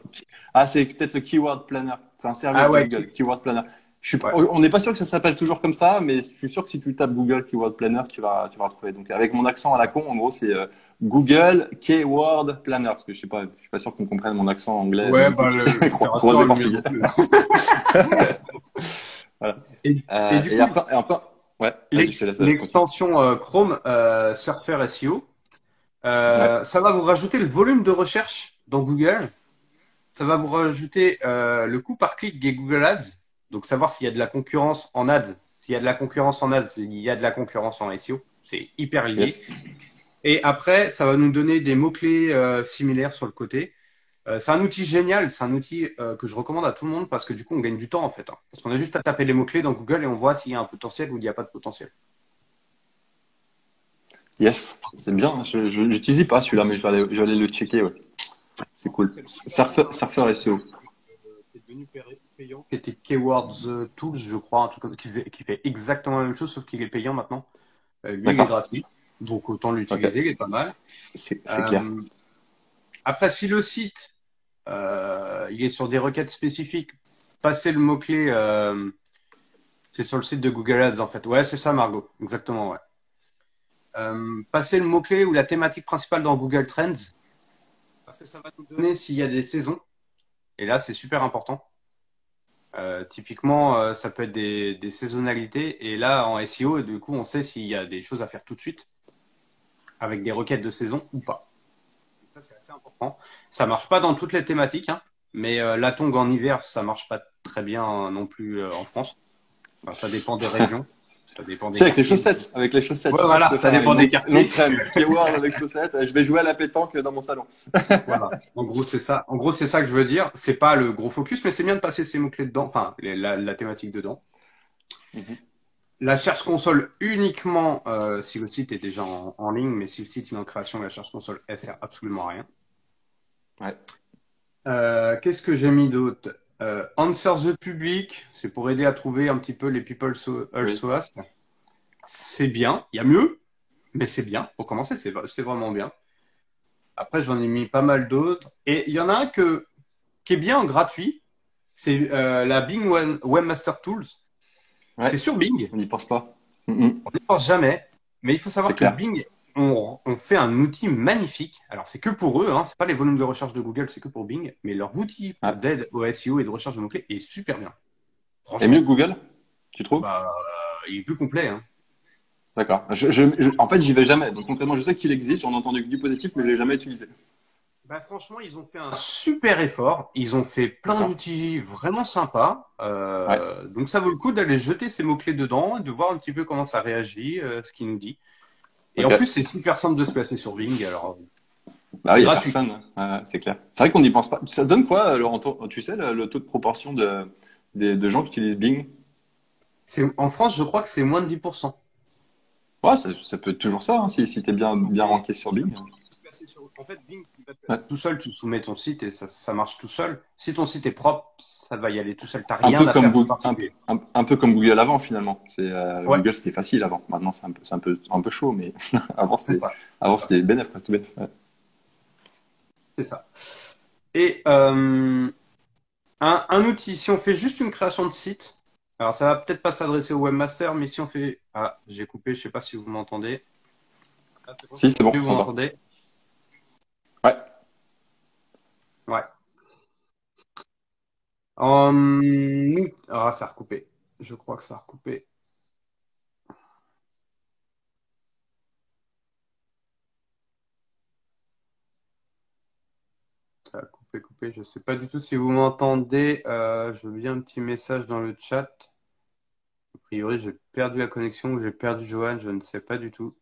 Speaker 2: Ah, c'est peut-être le Keyword Planner. C'est un service
Speaker 1: Ah ouais,
Speaker 2: de Google, Keyword Planner. Je suis, On n'est pas sûr que ça s'appelle toujours comme ça, mais je suis sûr que si tu tapes Google Keyword Planner, tu vas, tu vas retrouver. Donc, avec mon accent à la con, en gros, c'est euh, Google Keyword Planner. Parce que je sais pas, je suis pas sûr qu'on comprenne mon accent anglais.
Speaker 1: Ouais, bah, [laughs] le,
Speaker 2: portugais. [laughs] voilà. Et, euh, et, du coup, après, ouais,
Speaker 1: l'extension euh, Chrome euh, Surfer SEO, ça va vous rajouter le volume de recherche dans Google. Ça va vous rajouter le coût par clic des Google Ads donc savoir s'il y a de la concurrence en ads, s'il y a de la concurrence en ads, il y a de la concurrence en SEO, c'est hyper lié. Et après, ça va nous donner des mots-clés euh, similaires sur le côté. Euh, c'est un outil génial, c'est un outil euh, que je recommande à tout le monde parce que du coup, on gagne du temps en fait. Hein. parce qu'on a juste à taper les mots-clés dans Google et on voit s'il y a un potentiel ou il n'y a pas de potentiel.
Speaker 2: Yes, c'est bien. Je n'utilise pas celui-là, mais je vais, aller, le checker. C'est cool. Surfer, surfer SEO
Speaker 1: qui était Keywords euh, Tools, je crois, un truc qui, qui fait exactement la même chose, sauf qu'il est payant maintenant. Euh, lui, il est gratuit, donc autant l'utiliser, il est pas mal.
Speaker 2: C'est clair. Euh,
Speaker 1: après, si le site, il est sur des requêtes spécifiques, passez le mot-clé, c'est sur le site de Google Ads en fait. Ouais, c'est ça, Margot, exactement, ouais. Euh, passer le mot-clé ou la thématique principale dans Google Trends, parce que ça va nous donner s'il y a des saisons. Et là, c'est super important. Euh, typiquement, euh, ça peut être des, des, saisonnalités. Et là, en SEO, du coup, on sait s'il y a des choses à faire tout de suite avec des requêtes de saison ou pas. Ça, c'est assez important. Ça marche pas dans toutes les thématiques, hein, mais euh, la tongue en hiver, ça marche pas très bien non plus en France. Enfin, ça dépend des [laughs] régions.
Speaker 2: Ça dépend des. C'est avec les chaussettes, avec les chaussettes.
Speaker 1: voilà, ça dépend des quartiers.
Speaker 2: avec chaussettes. Je vais jouer à la pétanque dans mon salon.
Speaker 1: voilà. En gros, c'est ça. En gros, c'est ça que je veux dire. C'est pas le gros focus, mais c'est bien de passer ces mots clés dedans. Enfin, la, la thématique dedans. Mhm. La cherche console uniquement euh, si le site est déjà en, ligne, mais si le site est en création, la cherche console, elle sert absolument à rien.
Speaker 2: Ouais.
Speaker 1: Euh, Qu'est-ce que j'ai mis d'autre? Euh, Answer the Public, c'est pour aider à trouver un petit peu les people so, also ask. C'est bien, il y a mieux, mais c'est bien. Pour commencer, c'est vraiment bien. Après, j'en ai mis pas mal d'autres. Et il y en a un que, qui est bien en gratuit. C'est euh, la Bing Webmaster Tools. C'est sur Bing.
Speaker 2: On n'y pense pas.
Speaker 1: On n'y pense jamais. Mais il faut savoir que Bing on, fait un outil magnifique. Alors, c'est que pour eux, hein, c'est pas les volumes de recherche de Google, c'est que pour Bing, mais leur outil d'aide au SEO et de recherche de mots-clés est super bien.
Speaker 2: Et mieux que Google, tu trouves?
Speaker 1: Bah, euh, Il est plus complet. Hein.
Speaker 2: D'accord. en fait, j'y vais jamais. Donc, contrairement, je sais qu'il existe, j'en ai entendu que du positif, mais je l'ai jamais utilisé.
Speaker 1: Bah, franchement, ils ont fait un super effort. Ils ont fait plein d'outils vraiment sympas. Euh, donc, ça vaut le coup d'aller jeter ces mots-clés dedans et de voir un petit peu comment ça réagit, euh, ce qu'il nous dit. Et en plus, c'est super simple de se placer sur Bing. Alors,
Speaker 2: bah oui, il a personne. c'est clair. C'est vrai qu'on n'y pense pas. Ça donne quoi, Laurent Tu sais le, taux de proportion de, de, gens qui utilisent Bing?
Speaker 1: En France, je crois que c'est moins de 10%.
Speaker 2: Ouais, ça, ça peut être toujours ça, hein, si, si tu es bien, bien ranké sur Bing.
Speaker 1: En fait, Bing, tout seul, tu soumets ton site et ça, ça, marche tout seul. Si ton site est propre, ça va y aller tout seul. T'as rien un peu à comme
Speaker 2: faire un, un, peu comme Google avant, finalement. C'est euh, Google, c'était facile avant. Maintenant, c'est un peu, un peu, un peu chaud, mais [laughs] avant, c'était, avant, c'était bénéfice, tout
Speaker 1: C'est ça. Et euh, un, un, outil, si on fait juste une création de site, alors ça va peut-être pas s'adresser au webmaster, mais si on fait, ah, j'ai coupé, je sais pas si vous m'entendez.
Speaker 2: si, c'est bon.
Speaker 1: Vous m'entendez
Speaker 2: Ouais.
Speaker 1: Ouais. Um... Ah, ça a recoupé. Je crois que ça a recoupé. Ça a coupé, coupé. Je ne sais pas du tout si vous m'entendez. Euh, je veux bien un petit message dans le chat. A priori, j'ai perdu la connexion ou j'ai perdu Johan, je ne sais pas du tout.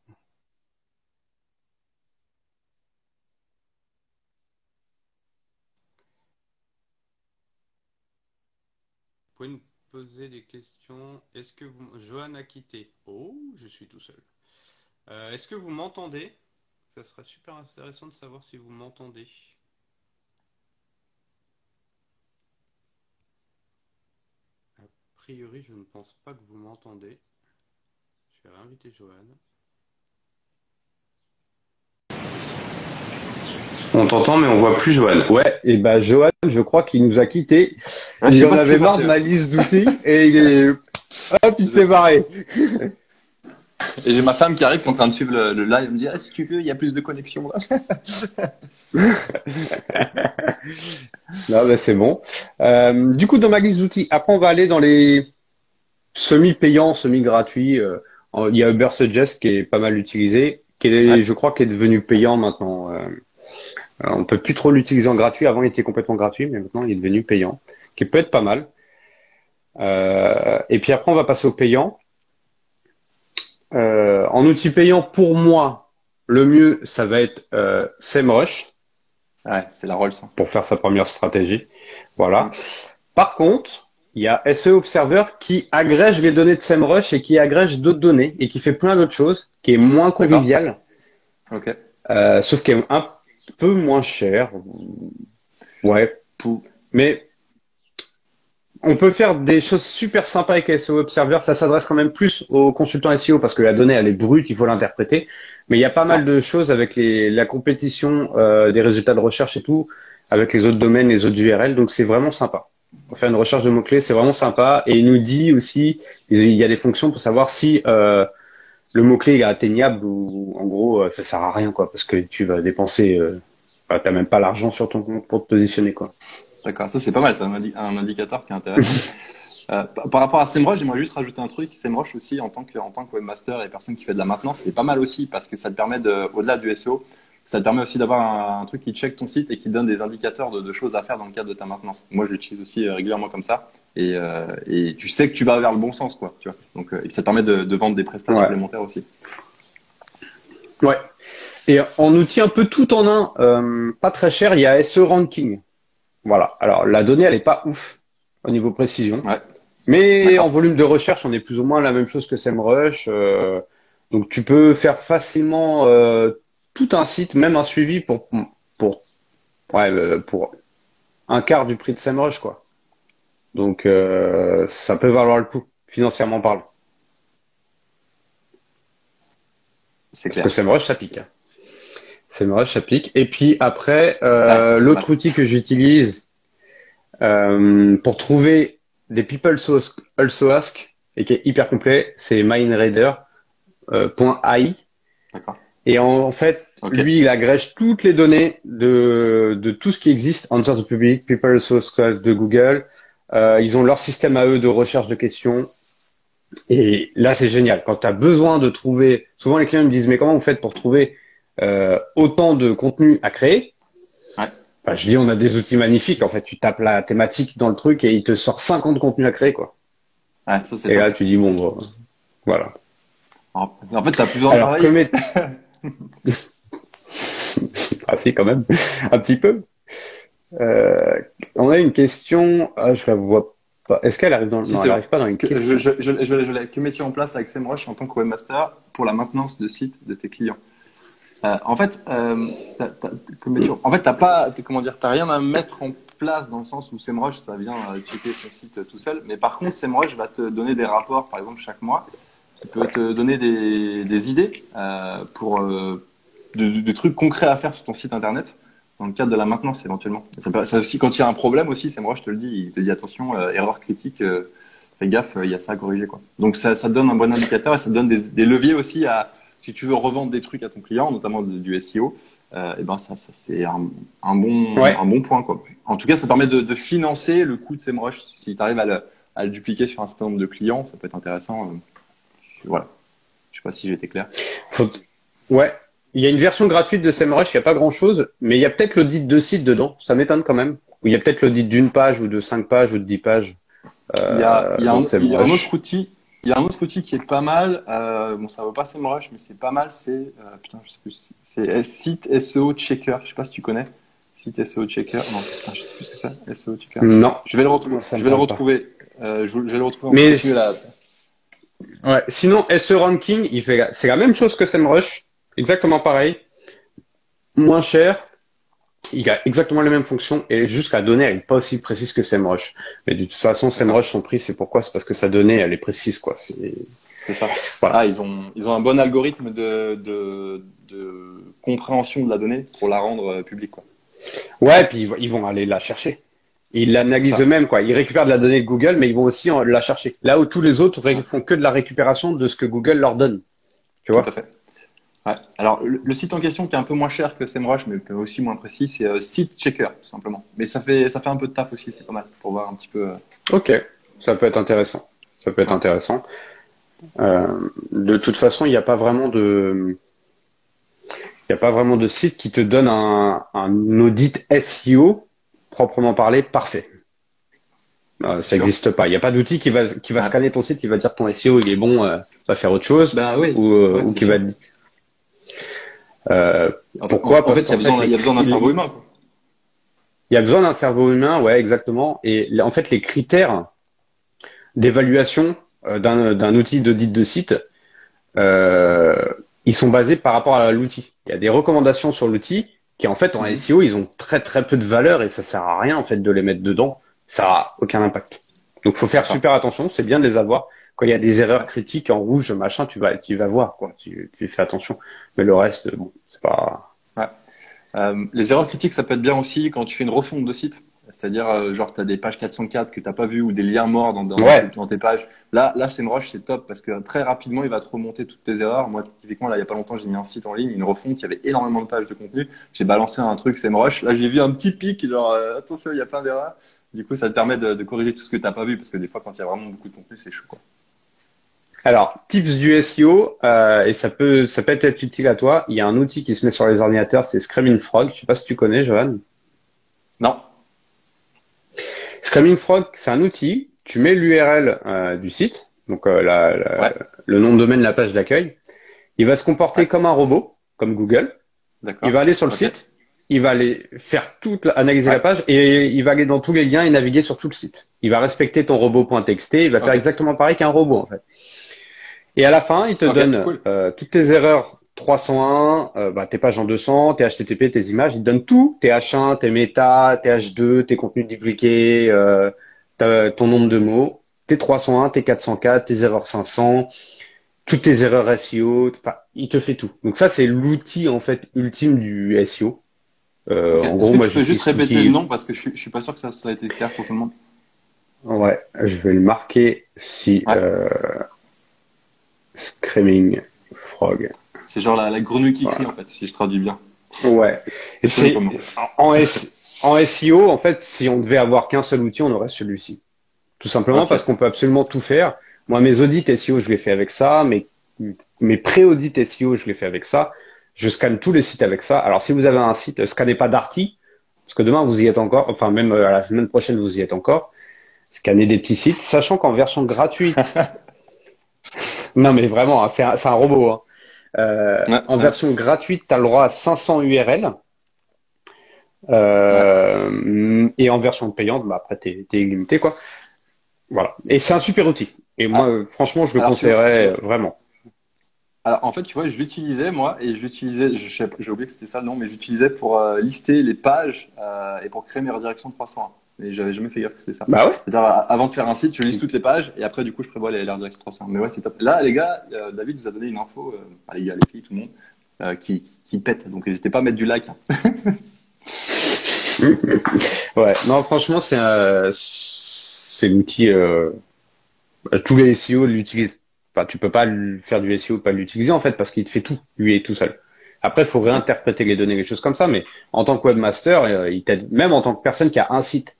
Speaker 1: pouvez nous poser des questions. Est-ce que vous... Johan a quitté? Oh, je suis tout seul. Euh, est-ce que vous m'entendez? Ça serait super intéressant de savoir si vous m'entendez. A priori, je ne pense pas que vous m'entendez. Je vais réinviter Johan.
Speaker 3: On t'entend, mais on voit plus Johan.
Speaker 1: Ouais, et ben Johan, je crois qu'il nous a quittés.
Speaker 2: Ah,
Speaker 1: il en avait marre de ma liste d'outils et il est. Hop, il s'est barré. [laughs]
Speaker 2: Et j'ai ma femme qui arrive, qui est en train de suivre le, le live, elle me dit, ah, si tu veux, il y a plus de connexion là. [laughs]
Speaker 1: Non, ben c'est bon. Euh, du coup, dans ma liste d'outils, après, on va aller dans les semi-payants, semi-gratuits. Euh, il y a Uber Suggest qui est pas mal utilisé, qui est,
Speaker 2: Ouais.
Speaker 1: je crois, qui est devenu payant maintenant. Alors, on peut plus trop l'utiliser en gratuit. Avant, il était complètement gratuit, mais maintenant, il est devenu payant, qui peut être pas mal. Euh, et puis après, on va passer au payant. Euh, en outil payant, pour moi, le mieux, ça va être euh, SEMrush
Speaker 2: Ouais, c'est la Rolls. hein.
Speaker 1: pour faire sa première stratégie. Voilà. Par contre, il y a SEO Observer qui agrège les données de SEMrush et qui agrège d'autres données et qui fait plein d'autres choses, qui est moins convivial,
Speaker 2: Ok.
Speaker 1: euh, sauf qui est un peu moins cher. Ouais. Mais on peut faire des choses super sympas avec SEO Observer. Ça s'adresse quand même plus aux consultants SEO parce que la donnée, elle est brute, il faut l'interpréter. Mais il y a pas mal de choses avec les, la compétition euh, des résultats de recherche et tout, avec les autres domaines, les autres URL. Donc c'est vraiment sympa. Pour faire une recherche de mots-clés, c'est vraiment sympa. Et il nous dit aussi, il y a des fonctions pour savoir si euh, le mot-clé est atteignable ou en gros, euh, ça sert à rien, quoi, parce que tu vas dépenser, euh, bah, t'as même pas l'argent sur ton compte pour te positionner, quoi.
Speaker 2: D'accord, ça c'est pas mal, c'est un, indi- un indicateur qui est intéressant. [laughs] Euh, par rapport à SEMrush, j'aimerais juste rajouter un truc. SEMrush aussi, en tant que, en tant que webmaster et personne qui fait de la maintenance, c'est pas mal aussi parce que ça te permet de, au-delà du SEO, ça te permet aussi d'avoir un, un truc qui check ton site et qui donne des indicateurs de, de choses à faire dans le cadre de ta maintenance. Moi, je l'utilise aussi euh, régulièrement comme ça et, euh, et tu sais que tu vas vers le bon sens, quoi. Tu vois. Donc, euh, et ça te permet de, de vendre des prestations
Speaker 1: Ouais.
Speaker 2: supplémentaires aussi.
Speaker 1: Ouais. Et en outil un peu tout en un, euh, pas très cher, il y a SE Ranking. Voilà. Alors la donnée, elle est pas ouf au niveau précision.
Speaker 2: Ouais.
Speaker 1: Mais en volume de recherche, on est plus ou moins la même chose que SEMrush. euh, donc tu peux faire facilement euh, tout un site, même un suivi pour pour ouais euh, pour un quart du prix de SEMrush quoi. Donc euh, ça peut valoir le coup financièrement parlant.
Speaker 2: C'est
Speaker 1: Parce
Speaker 2: clair.
Speaker 1: que SEMrush, ça pique. hein. SEMrush, ça pique. Et puis après, euh,
Speaker 2: c'est
Speaker 1: l'autre outil que j'utilise euh, pour trouver des people so- also ask et qui est hyper complet, c'est mindradar.ai.
Speaker 2: D'accord.
Speaker 1: Et en, en fait, lui, il agrège toutes les données de, de tout ce qui existe, Answer the Public, People Source de Google. Euh, ils ont leur système à eux de recherche de questions. Et là, c'est génial. Quand tu as besoin de trouver, souvent les clients me disent, mais comment vous faites pour trouver euh, autant de contenu à créer?
Speaker 2: Ouais.
Speaker 1: Bah, Je dis, on a des outils magnifiques. En fait, tu tapes la thématique dans le truc et il te sort 50 contenus à créer. quoi.
Speaker 2: Ouais, ça
Speaker 1: Et là, tu dis, bon, bon, voilà.
Speaker 2: En fait, t'as plus besoin de
Speaker 1: Alors, commet- [laughs] [laughs] ah si, quand même, un petit peu. Euh, on a une question. Ah, je la vois pas. Est-ce qu'elle arrive dans
Speaker 2: Si,
Speaker 1: Non,
Speaker 2: c'est
Speaker 1: elle
Speaker 2: bon.
Speaker 1: arrive pas dans une
Speaker 2: Que,
Speaker 1: question.
Speaker 2: je, je, je, je, que mets-tu en place avec SEMrush en tant que webmaster pour la maintenance de site de tes clients? Euh, En fait, euh, que mets-tu- en fait, t'as pas, comment dire, t'as rien à mettre en place dans le sens où SEMrush, ça vient euh, checker ton site tout seul. Mais par contre, SEMrush va te donner des rapports, par exemple, chaque mois. Il peut te donner des, des idées pour de- des trucs concrets à faire sur ton site internet dans le cadre de la maintenance éventuellement. Ça, peut- ça aussi, quand il y a un problème aussi, SEMrush je te le dis, il te dit attention, euh, erreur critique. euh, fais gaffe, il y a ça à corriger. Quoi. Donc ça, donne un bon indicateur et ça donne des, des leviers aussi à, si tu veux revendre des trucs à ton client, notamment de- du SEO, euh, et ben ça, ça c'est un, un, bon,
Speaker 1: Ouais.
Speaker 2: un bon point. Quoi. En tout cas, ça permet de, de financer le coût de SEMrush. Si tu arrives à le, à le dupliquer sur un certain nombre de clients, ça peut être intéressant. euh, voilà. Je sais pas si j'ai été clair.
Speaker 1: Faut- Ouais. Il y a une version gratuite de SEMrush, il n'y a pas grand chose, mais il y a peut-être l'audit de site dedans. Ça m'étonne quand même. Ou il y a peut-être l'audit d'une page ou de cinq pages ou de dix pages.
Speaker 2: Il y a, il y a
Speaker 1: dans
Speaker 2: un, il y a un
Speaker 1: SEMrush.
Speaker 2: autre outil. Il y a un autre outil qui est pas mal. Euh, bon, ça vaut pas SEMrush, mais c'est pas mal. C'est euh, putain, je sais plus. C'est Site SEO Checker. Je sais pas si tu connais. Site SEO Checker. Non, putain, je sais plus ce que c'est. SEO Checker.
Speaker 1: Non.
Speaker 2: Je vais le retrouver.
Speaker 1: Me
Speaker 2: je vais le retrouver. Euh, je, je vais le retrouver.
Speaker 1: Mais-. Ouais. Sinon, SE Ranking, il fait, c'est la même chose que SEMrush. Exactement pareil. Moins cher. Il a exactement les mêmes fonctions et juste la donnée, elle n'est pas aussi précise que SEMrush. Mais de toute façon, SEMrush, son prix, c'est pourquoi? C'est parce que sa donnée, elle est précise, quoi. C'est,
Speaker 2: ça.
Speaker 1: Voilà.
Speaker 2: Ah, ils ont, ils ont un bon algorithme de, de, de compréhension de la donnée pour la rendre euh, publique. Quoi.
Speaker 1: Ouais, puis ils vont aller la chercher. Ils l'analysent eux-mêmes, quoi. Ils récupèrent de la donnée de Google, mais ils vont aussi la chercher. Là où tous les autres font que de la récupération de ce que Google leur donne. Tu vois?
Speaker 2: Tout à fait. Ouais. Alors, le, site en question qui est un peu moins cher que SEMrush, mais aussi moins précis, c'est euh, Site Checker, tout simplement. Mais ça fait, ça fait un peu de taf aussi, c'est pas mal, pour voir un petit peu. Euh,
Speaker 1: ok, ça peut être intéressant. Ça peut être intéressant. Euh, de toute façon, il n'y a pas vraiment de, il n'y a pas vraiment de site qui te donne un, un audit SEO proprement parlé parfait. Euh, ça n'existe pas. Il n'y a pas d'outil qui va qui va ah. scanner ton site, qui va dire ton SEO il est bon, euh, va faire autre chose,
Speaker 2: bah, oui.
Speaker 1: ou, euh, ou qui va
Speaker 2: euh, pourquoi? En, fait, il y a besoin, besoin d'un cerveau humain.
Speaker 1: Il y a besoin d'un cerveau humain, ouais, exactement. Et en fait, les critères d'évaluation euh, d'un outil d'audit de site, euh, ils sont basés par rapport à l'outil. Il y a des recommandations sur l'outil qui, en fait, en mhm. SEO, ils ont très très peu de valeur et ça sert à rien en fait de les mettre dedans. Ça a aucun impact. Donc, faut faire super attention. C'est bien de les avoir quand il y a des erreurs critiques en rouge, machin, tu vas, tu vas voir, quoi. Tu, tu fais attention. Mais le reste, bon, c'est pas.
Speaker 2: Ouais. Euh, les erreurs critiques, ça peut être bien aussi quand tu fais une refonte de site. C'est-à-dire, euh, genre, tu as des pages 404 que tu n'as pas vues ou des liens morts dans, dans, tes pages. Là, là SEMrush, c'est top parce que très rapidement, il va te remonter toutes tes erreurs. Moi, typiquement, là, il n'y a pas longtemps, j'ai mis un site en ligne, une refonte, il y avait énormément de pages de contenu. J'ai balancé un truc SEMrush. Là, j'ai vu un petit pic, genre, euh, attention, il y a plein d'erreurs. Du coup, ça te permet de, de corriger tout ce que tu n'as pas vu parce que des fois, quand il y a vraiment beaucoup de contenu, c'est chou, quoi.
Speaker 1: Alors, tips du SEO, euh, et ça peut, ça peut être utile à toi. Il y a un outil qui se met sur les ordinateurs, c'est Screaming Frog. Je sais pas si tu connais, Johan.
Speaker 2: Non.
Speaker 1: Screaming Frog, c'est un outil. Tu mets l'URL euh, du site, donc euh, la, le nom de domaine, la page d'accueil. Il va se comporter comme un robot, comme Google. Il va aller sur le site, il va aller faire toute, analyser la page et il va aller dans tous les liens et naviguer sur tout le site. Il va respecter ton robot.txt, il va faire exactement pareil qu'un robot en fait. Et à la fin, il te donne euh, toutes tes erreurs 301, euh, bah, tes pages en 200, tes HTTP, tes images. Il te donne tout, tes H1, tes méta, tes H2, tes contenus dupliqués, euh, ton nombre de mots, tes 301, tes 404, tes erreurs 500, toutes tes erreurs SEO. Enfin, il te fait tout. Donc ça, c'est l'outil en fait ultime du SEO.
Speaker 2: Euh, En gros, moi, tu peux juste répéter le nom parce que je suis, je suis pas sûr que ça, ça a été clair pour tout le monde.
Speaker 1: Ouais, je vais le marquer si. Euh, Screaming Frog.
Speaker 2: C'est genre la, grenouille qui crie, en fait, si je traduis bien.
Speaker 1: Ouais. Et c'est, en, en SEO, en fait, si on devait avoir qu'un seul outil, on aurait celui-ci. Tout simplement parce qu'on peut absolument tout faire. Moi, mes audits SEO, je les fais avec ça. Mes, mes pré-audits SEO, je les fais avec ça. Je scanne tous les sites avec ça. Alors, si vous avez un site, scannez pas Darty, parce que demain, vous y êtes encore. Enfin, même euh, à la semaine prochaine, vous y êtes encore. Scannez des petits sites, sachant qu'en version gratuite, [laughs] non, mais vraiment, hein, c'est un, un, robot. Hein. Euh, en version gratuite, tu as le droit à 500 URL. Euh, et en version payante, bah, après, tu es, limité. Quoi. Voilà. Et c'est un super outil. Et moi, ah. franchement, je le conseillerais vraiment.
Speaker 2: Alors, en fait, tu vois, je l'utilisais, moi, et je l'utilisais, j'ai oublié que c'était ça le nom, mais j'utilisais pour euh, lister les pages euh, et pour créer mes redirections de 301 mais j'avais jamais fait gaffe que c'était ça.
Speaker 1: Bah ouais.
Speaker 2: C'est-à-dire, avant de faire un site, je lis toutes les pages et après, du coup, je prévois les, redirections 300. Mais ouais, c'est top. Là, les gars, euh, David vous a donné une info, euh, les gars, les filles, tout le monde, euh, qui, qui pète. Donc, n'hésitez pas à mettre du like. Hein. [laughs]
Speaker 1: ouais, non, franchement, c'est c'est l'outil, euh, tous les SEO l'utilisent. Enfin, tu peux pas faire du SEO, pas l'utiliser en fait, parce qu'il te fait tout, lui est tout seul. Après, il faut réinterpréter les données, les choses comme ça, mais en tant que webmaster, il t'aide, même en tant que personne qui a un site,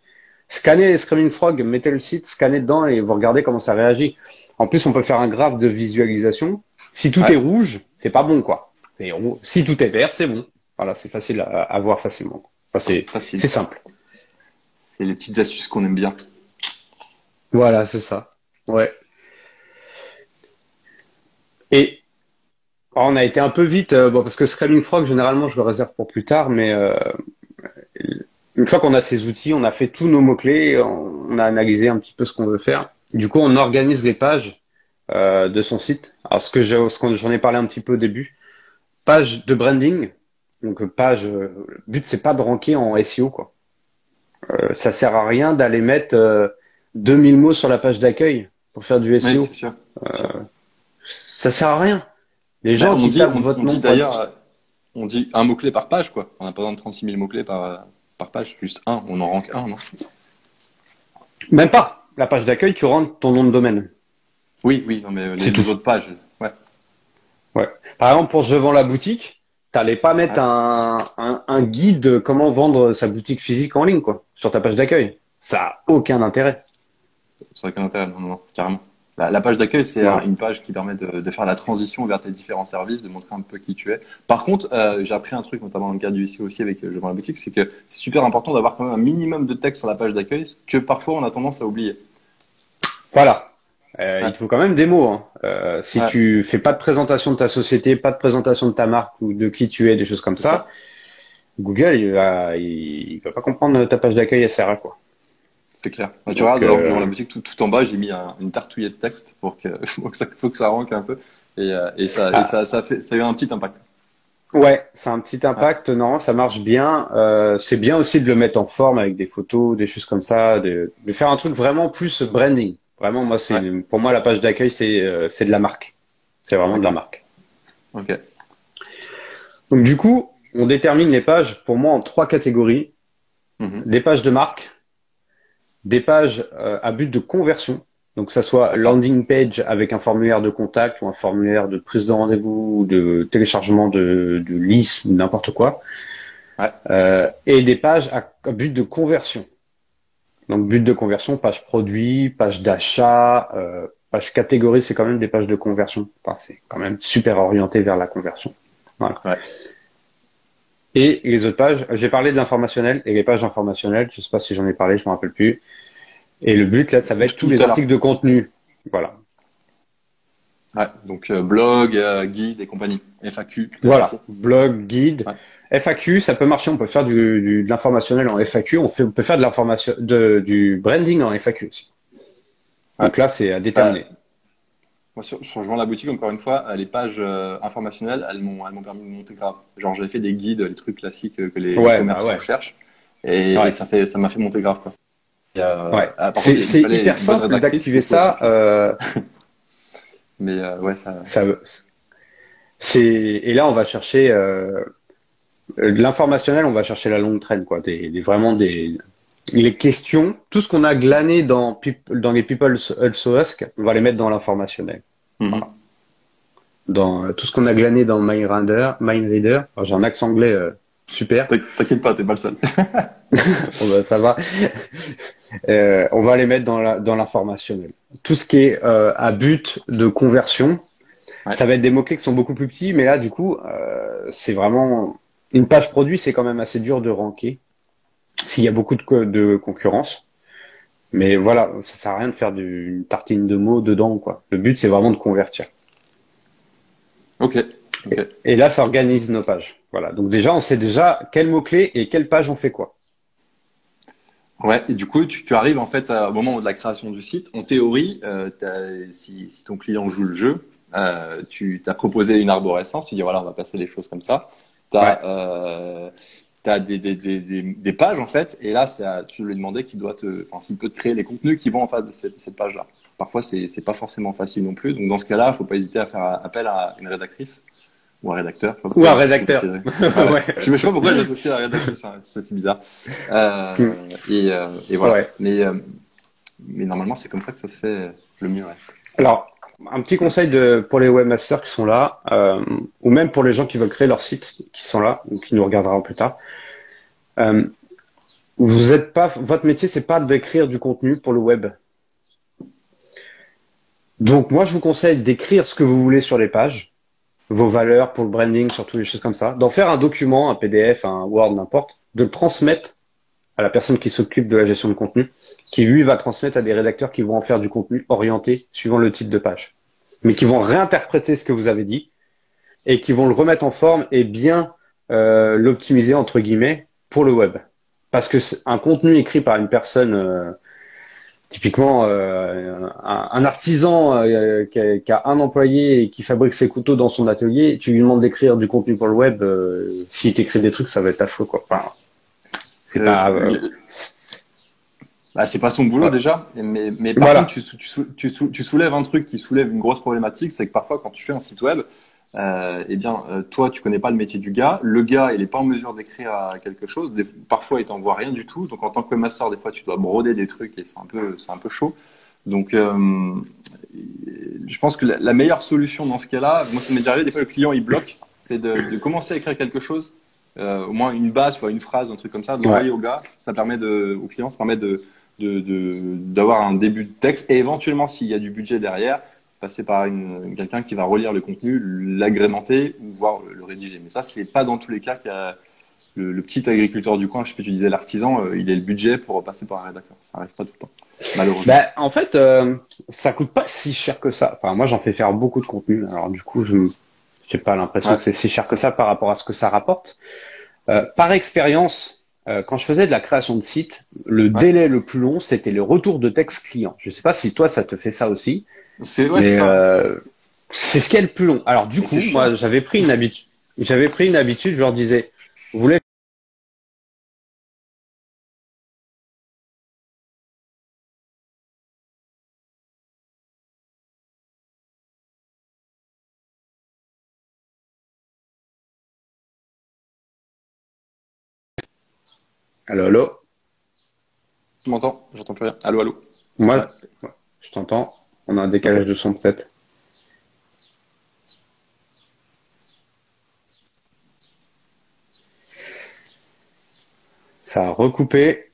Speaker 1: Scannez Screaming Frog, mettez le site, scannez dedans et vous regardez comment ça réagit. En plus, on peut faire un graphe de visualisation. Si tout est rouge, c'est pas bon, quoi. Si tout est vert, c'est bon. Voilà, c'est facile à, voir facilement. c'est c'est simple.
Speaker 2: C'est les petites astuces qu'on aime bien.
Speaker 1: Voilà, c'est ça. Ouais. Et on a été un peu vite, euh, bon, parce que Screaming Frog, généralement, je le réserve pour plus tard, mais euh, une fois qu'on a ces outils, on a fait tous nos mots-clés, on a analysé un petit peu ce qu'on veut faire. Du coup, on organise les pages euh, de son site. Alors, ce que j'en ai parlé un petit peu au début, page de branding. Donc, page, le but, c'est pas de ranker en SEO, quoi. Euh, ça sert à rien d'aller mettre euh, 2000 mots sur la page d'accueil pour faire du SEO.
Speaker 2: Oui, sûr.
Speaker 1: Euh, ça sert à rien. Les gens
Speaker 2: bah, qui dit, tapent votre nom. d'ailleurs, on dit un mot-clé par page, quoi. On n'a pas besoin de 36 000 mots-clés par, par page, juste un. On en rank un, non?
Speaker 1: Même pas. La page d'accueil, tu rentres ton nom de domaine.
Speaker 2: Oui, oui, non, mais les deux autres pages, ouais.
Speaker 1: Ouais. Par exemple, pour Je vends la boutique, t'allais pas mettre un, un, un, guide de comment vendre sa boutique physique en ligne, quoi, sur ta page d'accueil. Ça a aucun intérêt.
Speaker 2: Ça n'a aucun intérêt, non, non, carrément. La, page d'accueil, c'est une page qui permet de, de, faire la transition vers tes différents services, de montrer un peu qui tu es. Par contre, euh, j'ai appris un truc, notamment dans le cadre du SEO aussi avec euh, Je vends la boutique, c'est que c'est super important d'avoir quand même un minimum de texte sur la page d'accueil, que parfois on a tendance à oublier.
Speaker 1: Voilà. Euh, Il te faut quand même des mots. Hein. Euh, si tu fais pas de présentation de ta société, pas de présentation de ta marque ou de qui tu es, des choses comme ça, ça, Google, il va, il, il va pas comprendre ta page d'accueil, elle sert à quoi.
Speaker 2: C'est clair. Bah, tu regardes, euh... la musique, tout, tout, en bas, j'ai mis une tartouillée de texte pour que, [laughs] ça, faut que ça ranque un peu. Et, euh, et, ça, et ah. ça, ça, fait, ça a eu un petit impact.
Speaker 1: Ouais, c'est un petit impact. Non, ça marche bien. Euh, c'est bien aussi de le mettre en forme avec des photos, des choses comme ça, de, de faire un truc vraiment plus branding. Vraiment, moi, c'est pour moi la page d'accueil, c'est euh, c'est de la marque. C'est vraiment de la marque.
Speaker 2: Ok.
Speaker 1: Donc du coup, on détermine les pages pour moi en trois catégories. Mm -hmm. Des pages de marque, des pages euh, à but de conversion. Donc, que ça soit landing page avec un formulaire de contact ou un formulaire de prise de rendez-vous ou de téléchargement de, de liste ou n'importe quoi.
Speaker 2: Ouais.
Speaker 1: Euh, et des pages à, à, but de conversion. Donc, but de conversion, page produit, page d'achat, euh, page catégorie, c'est quand même des pages de conversion. Enfin, c'est quand même super orienté vers la conversion. Voilà.
Speaker 2: Ouais.
Speaker 1: Et les autres pages, j'ai parlé de l'informationnel et les pages informationnelles, je sais pas si j'en ai parlé, je me rappelle plus. Et le but là, ça va être tous les articles de contenu. Voilà.
Speaker 2: Ouais, donc euh, blog, euh, guide et compagnie, FAQ.
Speaker 1: Voilà, blog, guide, ouais. FAQ, ça peut marcher. On peut faire du, du de l'informationnel en FAQ. On, fait, on peut faire de l'information, de, du branding en FAQ aussi. Ouais. Donc là, c'est à déterminer.
Speaker 2: Moi, sur, sur la boutique, encore une fois, les pages euh, informationnelles, elles m'ont, elles m'ont permis de monter grave. Genre, j'avais fait des guides, les trucs classiques que les,
Speaker 1: ouais,
Speaker 2: commerçants
Speaker 1: bah ouais.
Speaker 2: cherchent. Et, et, ça, fait, ça m'a fait monter grave, quoi.
Speaker 1: Euh, ouais. ah, c'est, c'est hyper simple d'activer ça. Euh... [laughs]
Speaker 2: Mais euh, ouais, ça.
Speaker 1: ça c'est et là on va chercher euh, l'informationnel, on va chercher la longue traîne, quoi. Des, des vraiment des les questions, tout ce qu'on a glané dans, dans les People Also Ask, on va les mettre dans l'informationnel.
Speaker 2: Mm -hmm.
Speaker 1: voilà. Dans euh, tout ce qu'on a glané dans MindReader, MindReader, j'ai un accent anglais euh, super.
Speaker 2: T'inquiète pas, t'es pas le seul. [laughs]
Speaker 1: bon, bah, ça va. [laughs] Euh, on va les mettre dans l'informationnel. Tout ce qui est à but de conversion, ouais. ça va être des mots-clés qui sont beaucoup plus petits, mais là, du coup, c'est vraiment une page produit, c'est quand même assez dur de ranker s'il y a beaucoup de, de, concurrence. Mais voilà, ça sert à rien de faire du, une tartine de mots dedans, quoi. Le but, c'est vraiment de convertir.
Speaker 2: Ok. okay.
Speaker 1: Et, et, là, ça organise nos pages. Voilà. Donc déjà, on sait déjà quel mot-clé et quelle page on fait quoi.
Speaker 2: Ouais, et du coup, tu, tu, arrives en fait à, au moment de la création du site. En théorie, euh, si, si, ton client joue le jeu, euh, tu as proposé une arborescence, tu dis voilà, on va passer les choses comme ça.
Speaker 1: Ouais.
Speaker 2: euh, as des, des, des, des, pages en fait, et là, à, tu lui demandais qu'il doit te, enfin, s'il peut te créer les contenus qui vont en face de cette, cette page-là. Parfois, c'est pas forcément facile non plus. Donc, dans ce cas-là, il faut pas hésiter à faire appel à une rédactrice ou un rédacteur.
Speaker 1: Ou un rédacteur.
Speaker 2: Ah [laughs] ouais. Je ne sais pas pourquoi j'associe à un rédacteur, c'est bizarre. Euh, et, euh, et, voilà.
Speaker 1: Ouais.
Speaker 2: Mais, euh, mais normalement, c'est comme ça que ça se fait le mieux. Ouais.
Speaker 1: Alors, un petit conseil de, pour les webmasters qui sont là, euh, ou même pour les gens qui veulent créer leur site, qui sont là, ou qui nous regarderont plus tard. Euh, vous pas, votre métier, c'est pas d'écrire du contenu pour le web. Donc, moi, je vous conseille d'écrire ce que vous voulez sur les pages vos valeurs pour le branding, surtout des choses comme ça, d'en faire un document, un PDF, un Word, n'importe, de le transmettre à la personne qui s'occupe de la gestion de contenu, qui lui va transmettre à des rédacteurs qui vont en faire du contenu orienté suivant le type de page, mais qui vont réinterpréter ce que vous avez dit et qui vont le remettre en forme et bien euh, l'optimiser entre guillemets pour le web. Parce que un contenu écrit par une personne euh, typiquement euh, un, artisan euh, qui, a, qui, a, un employé et qui fabrique ses couteaux dans son atelier, tu lui demandes d'écrire du contenu pour le web, euh, s'il t'écrit des trucs, ça va être affreux quoi. C'est pas.
Speaker 2: Euh, bah, c'est pas son boulot ouais. déjà, mais, mais par
Speaker 1: voilà.
Speaker 2: contre, tu, tu, tu, tu, soulèves un truc qui soulève une grosse problématique, c'est que parfois quand tu fais un site web, euh, eh bien, euh, toi, tu connais pas le métier du gars. Le gars, il est pas en mesure d'écrire quelque chose. Des, parfois, il t'envoie rien du tout. Donc, en tant que master, des fois, tu dois broder des trucs et c'est un peu, c'est un peu chaud. Donc, euh, je pense que la, meilleure solution dans ce cas-là, moi, ça m'est déjà arrivé. Des fois, le client, il bloque. C'est de, de, commencer à écrire quelque chose, euh, au moins une base, soit une phrase, un truc comme ça, d'envoyer au gars. Ça permet de, au client, ça permet de, d'avoir un début de texte et éventuellement, s'il y a du budget derrière, passer par quelqu'un qui va relire le contenu, l'agrémenter ou voir le, rédiger. Mais ça, c'est pas dans tous les cas qu'il y a le, petit agriculteur du coin, je sais pas, tu disais l'artisan, euh, il a le budget pour passer par un rédacteur. Ça arrive pas tout le temps, malheureusement.
Speaker 1: Bah, en fait, euh, ça coûte pas si cher que ça. Enfin, moi, j'en fais faire beaucoup de contenu. Alors, du coup, je n'ai pas l'impression que c'est si cher que ça par rapport à ce que ça rapporte. Euh, par expérience, euh, quand je faisais de la création de site, le délai le plus long, c'était le retour de texte client. Je sais pas si toi, ça te fait ça aussi.
Speaker 2: C'est ouais, euh,
Speaker 1: c'est ce qui est le plus long. Alors du coup, moi, j'avais pris une habitude. J'avais pris une habitude. Je leur disais, vous voulez Allô, allô
Speaker 2: Tu m'entends J'entends plus rien. Allô, allô
Speaker 1: Moi, je t'entends. On a un décalage de son peut-être. Ça a recoupé.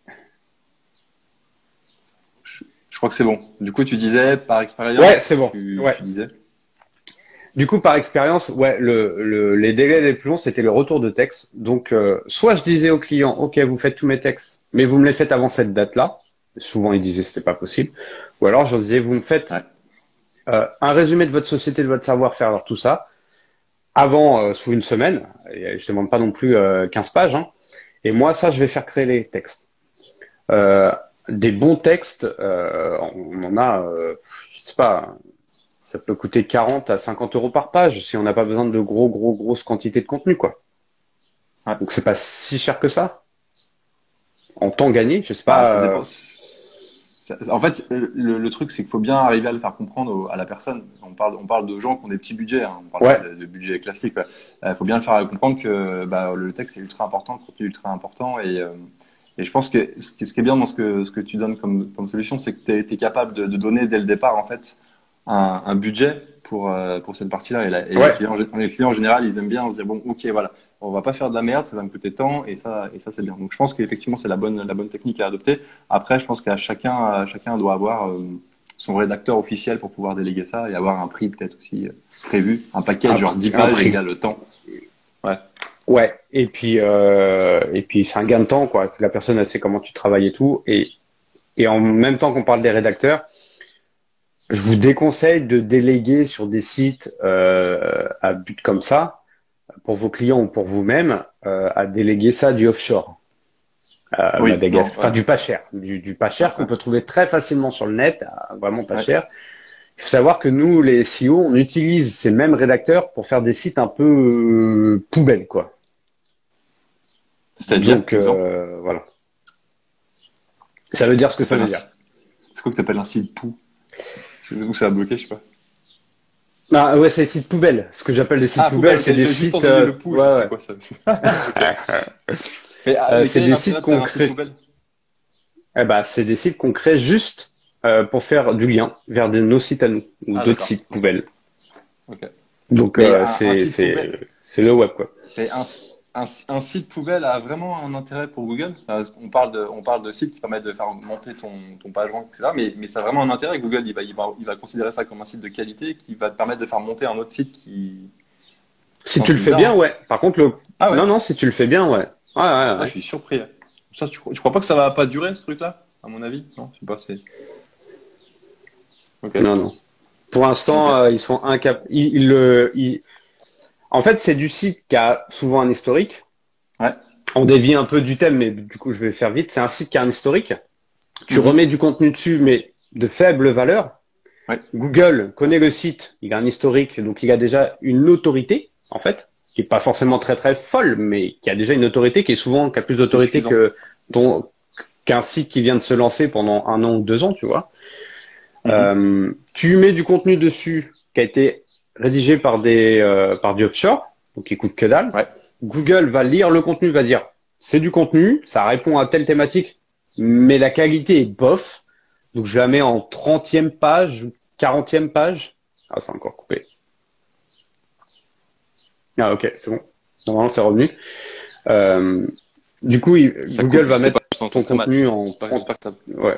Speaker 2: Je, crois que c'est bon. Du coup, tu disais par expérience.
Speaker 1: Ouais, c'est bon.
Speaker 2: Tu,
Speaker 1: ouais.
Speaker 2: tu disais.
Speaker 1: Du coup, par expérience, ouais, le, les délais les plus longs, c'était le retour de texte. Donc, euh, soit je disais au client, OK, vous faites tous mes textes, mais vous me les faites avant cette date-là. Souvent, ils disaient c'était pas possible. Ou alors, je disais, vous me faites euh, un résumé de votre société, de votre savoir-faire, alors tout ça, avant, euh, sous une semaine. Et je demande pas non plus 15 pages. Hein. Et moi, ça, je vais faire créer les textes. des bons textes, on en a, je sais pas, ça peut coûter 40 à 50 euros par page si on n'a pas besoin de gros, gros, grosses quantités de contenu, quoi. Donc c'est pas si cher que ça. En temps gagné, je sais pas. Ah, euh,
Speaker 2: en fait, le, truc, c'est qu'il faut bien arriver à le faire comprendre à la personne. On parle, on parle de gens qui ont des petits budgets, hein. on parle de, budget classique. Il faut bien le faire comprendre que bah, le texte est ultra important, le contenu est ultra important. Et, euh, et je pense que ce, qui est bien dans ce que, ce que tu donnes comme, comme solution, c'est que tu es, capable de, de, donner dès le départ, en fait, un, un budget pour, euh, pour cette partie-là. Et, et les, clients, les, clients, en général, ils aiment bien se dire bon, ok, voilà, on va pas faire de la merde, ça va me coûter tant, et ça, et ça c'est bien. Donc je pense qu'effectivement c'est la bonne, la bonne technique à adopter. Après, je pense qu'à chacun, chacun doit avoir euh, son rédacteur officiel pour pouvoir déléguer ça et avoir un prix peut-être aussi euh, prévu, un paquet genre 10 pages égale le temps.
Speaker 1: Ouais. Ouais. Et puis, euh, et puis c'est un gain de temps, quoi. La personne elle sait comment tu travailles et tout, et et en même temps qu'on parle des rédacteurs je vous déconseille de déléguer sur des sites euh, à but comme ça, pour vos clients ou pour vous-même, euh, à déléguer ça du offshore. Euh, oui, enfin, du pas cher, du, du pas cher qu'on peut trouver très facilement sur le net, vraiment pas cher. Il faut savoir que nous, les SEO, on utilise ces mêmes rédacteurs pour faire des sites un peu euh, poubelles, quoi.
Speaker 2: C'est-à-dire
Speaker 1: Donc, euh, voilà. Ça veut dire ce que ça veut dire.
Speaker 2: C'est quoi que tu appelles un site pou? Où ça a bloqué, je sais pas.
Speaker 1: Ah ouais, c'est des sites poubelles. Ce que j'appelle des sites ah, poubelles, c'est des sites. Euh... Le
Speaker 2: ouais, ouais. Quoi, ça
Speaker 1: mais, euh, c'est des sites qu'on crée. Eh ben, c'est des sites qu'on crée juste euh, pour faire du lien vers de nos sites à nous ou ah, d'autres sites poubelles.
Speaker 2: Okay.
Speaker 1: Donc euh, c'est c'est le web quoi.
Speaker 2: Mais un, un, site poubelle a vraiment un intérêt pour Google On parle de, on parle de sites qui permettent de faire monter ton, ton page rank, etc. Mais, mais ça a vraiment un intérêt. Google, il va, il, va, il va considérer ça comme un site de qualité qui va te permettre de faire monter un autre site qui.
Speaker 1: Si tu le fais bien, ouais. Par contre, le. Ah non, non, si tu le fais bien, ouais. Ouais, ouais,
Speaker 2: je suis surpris. Ça, tu, crois pas que ça va pas durer ce truc-là, à mon avis? Non, je sais pas. C'est.
Speaker 1: Non, non. Pour l'instant, euh, ils sont incapables. Ils, ils, en fait, c'est du site qui a souvent un historique.
Speaker 2: Ouais.
Speaker 1: On dévie un peu du thème, mais du coup, je vais faire vite. C'est un site qui a un historique. Tu mhm. remets du contenu dessus, mais de faible valeur.
Speaker 2: Ouais.
Speaker 1: Google connaît le site, il a un historique, donc il a déjà une autorité, en fait, qui est pas forcément très très folle, mais qui a déjà une autorité qui est souvent qui a plus d'autorité que qu'un site qui vient de se lancer pendant un an ou deux ans, tu vois. Mhm. Euh, tu mets du contenu dessus qui a été rédigé par des euh, par du offshore, donc il coûte que dalle.
Speaker 2: Ouais.
Speaker 1: Google va lire le contenu, va dire c'est du contenu, ça répond à telle thématique, mais la qualité est bof. Donc je la mets en 30e page ou 40e page. Ah, c'est encore coupé. Ah ok, c'est bon. Normalement c'est revenu. Euh, du coup, il- Google
Speaker 2: coupe,
Speaker 1: va mettre ton contenu en
Speaker 2: C'est pas-
Speaker 1: 30
Speaker 2: c'est pas que ça-
Speaker 1: Ouais.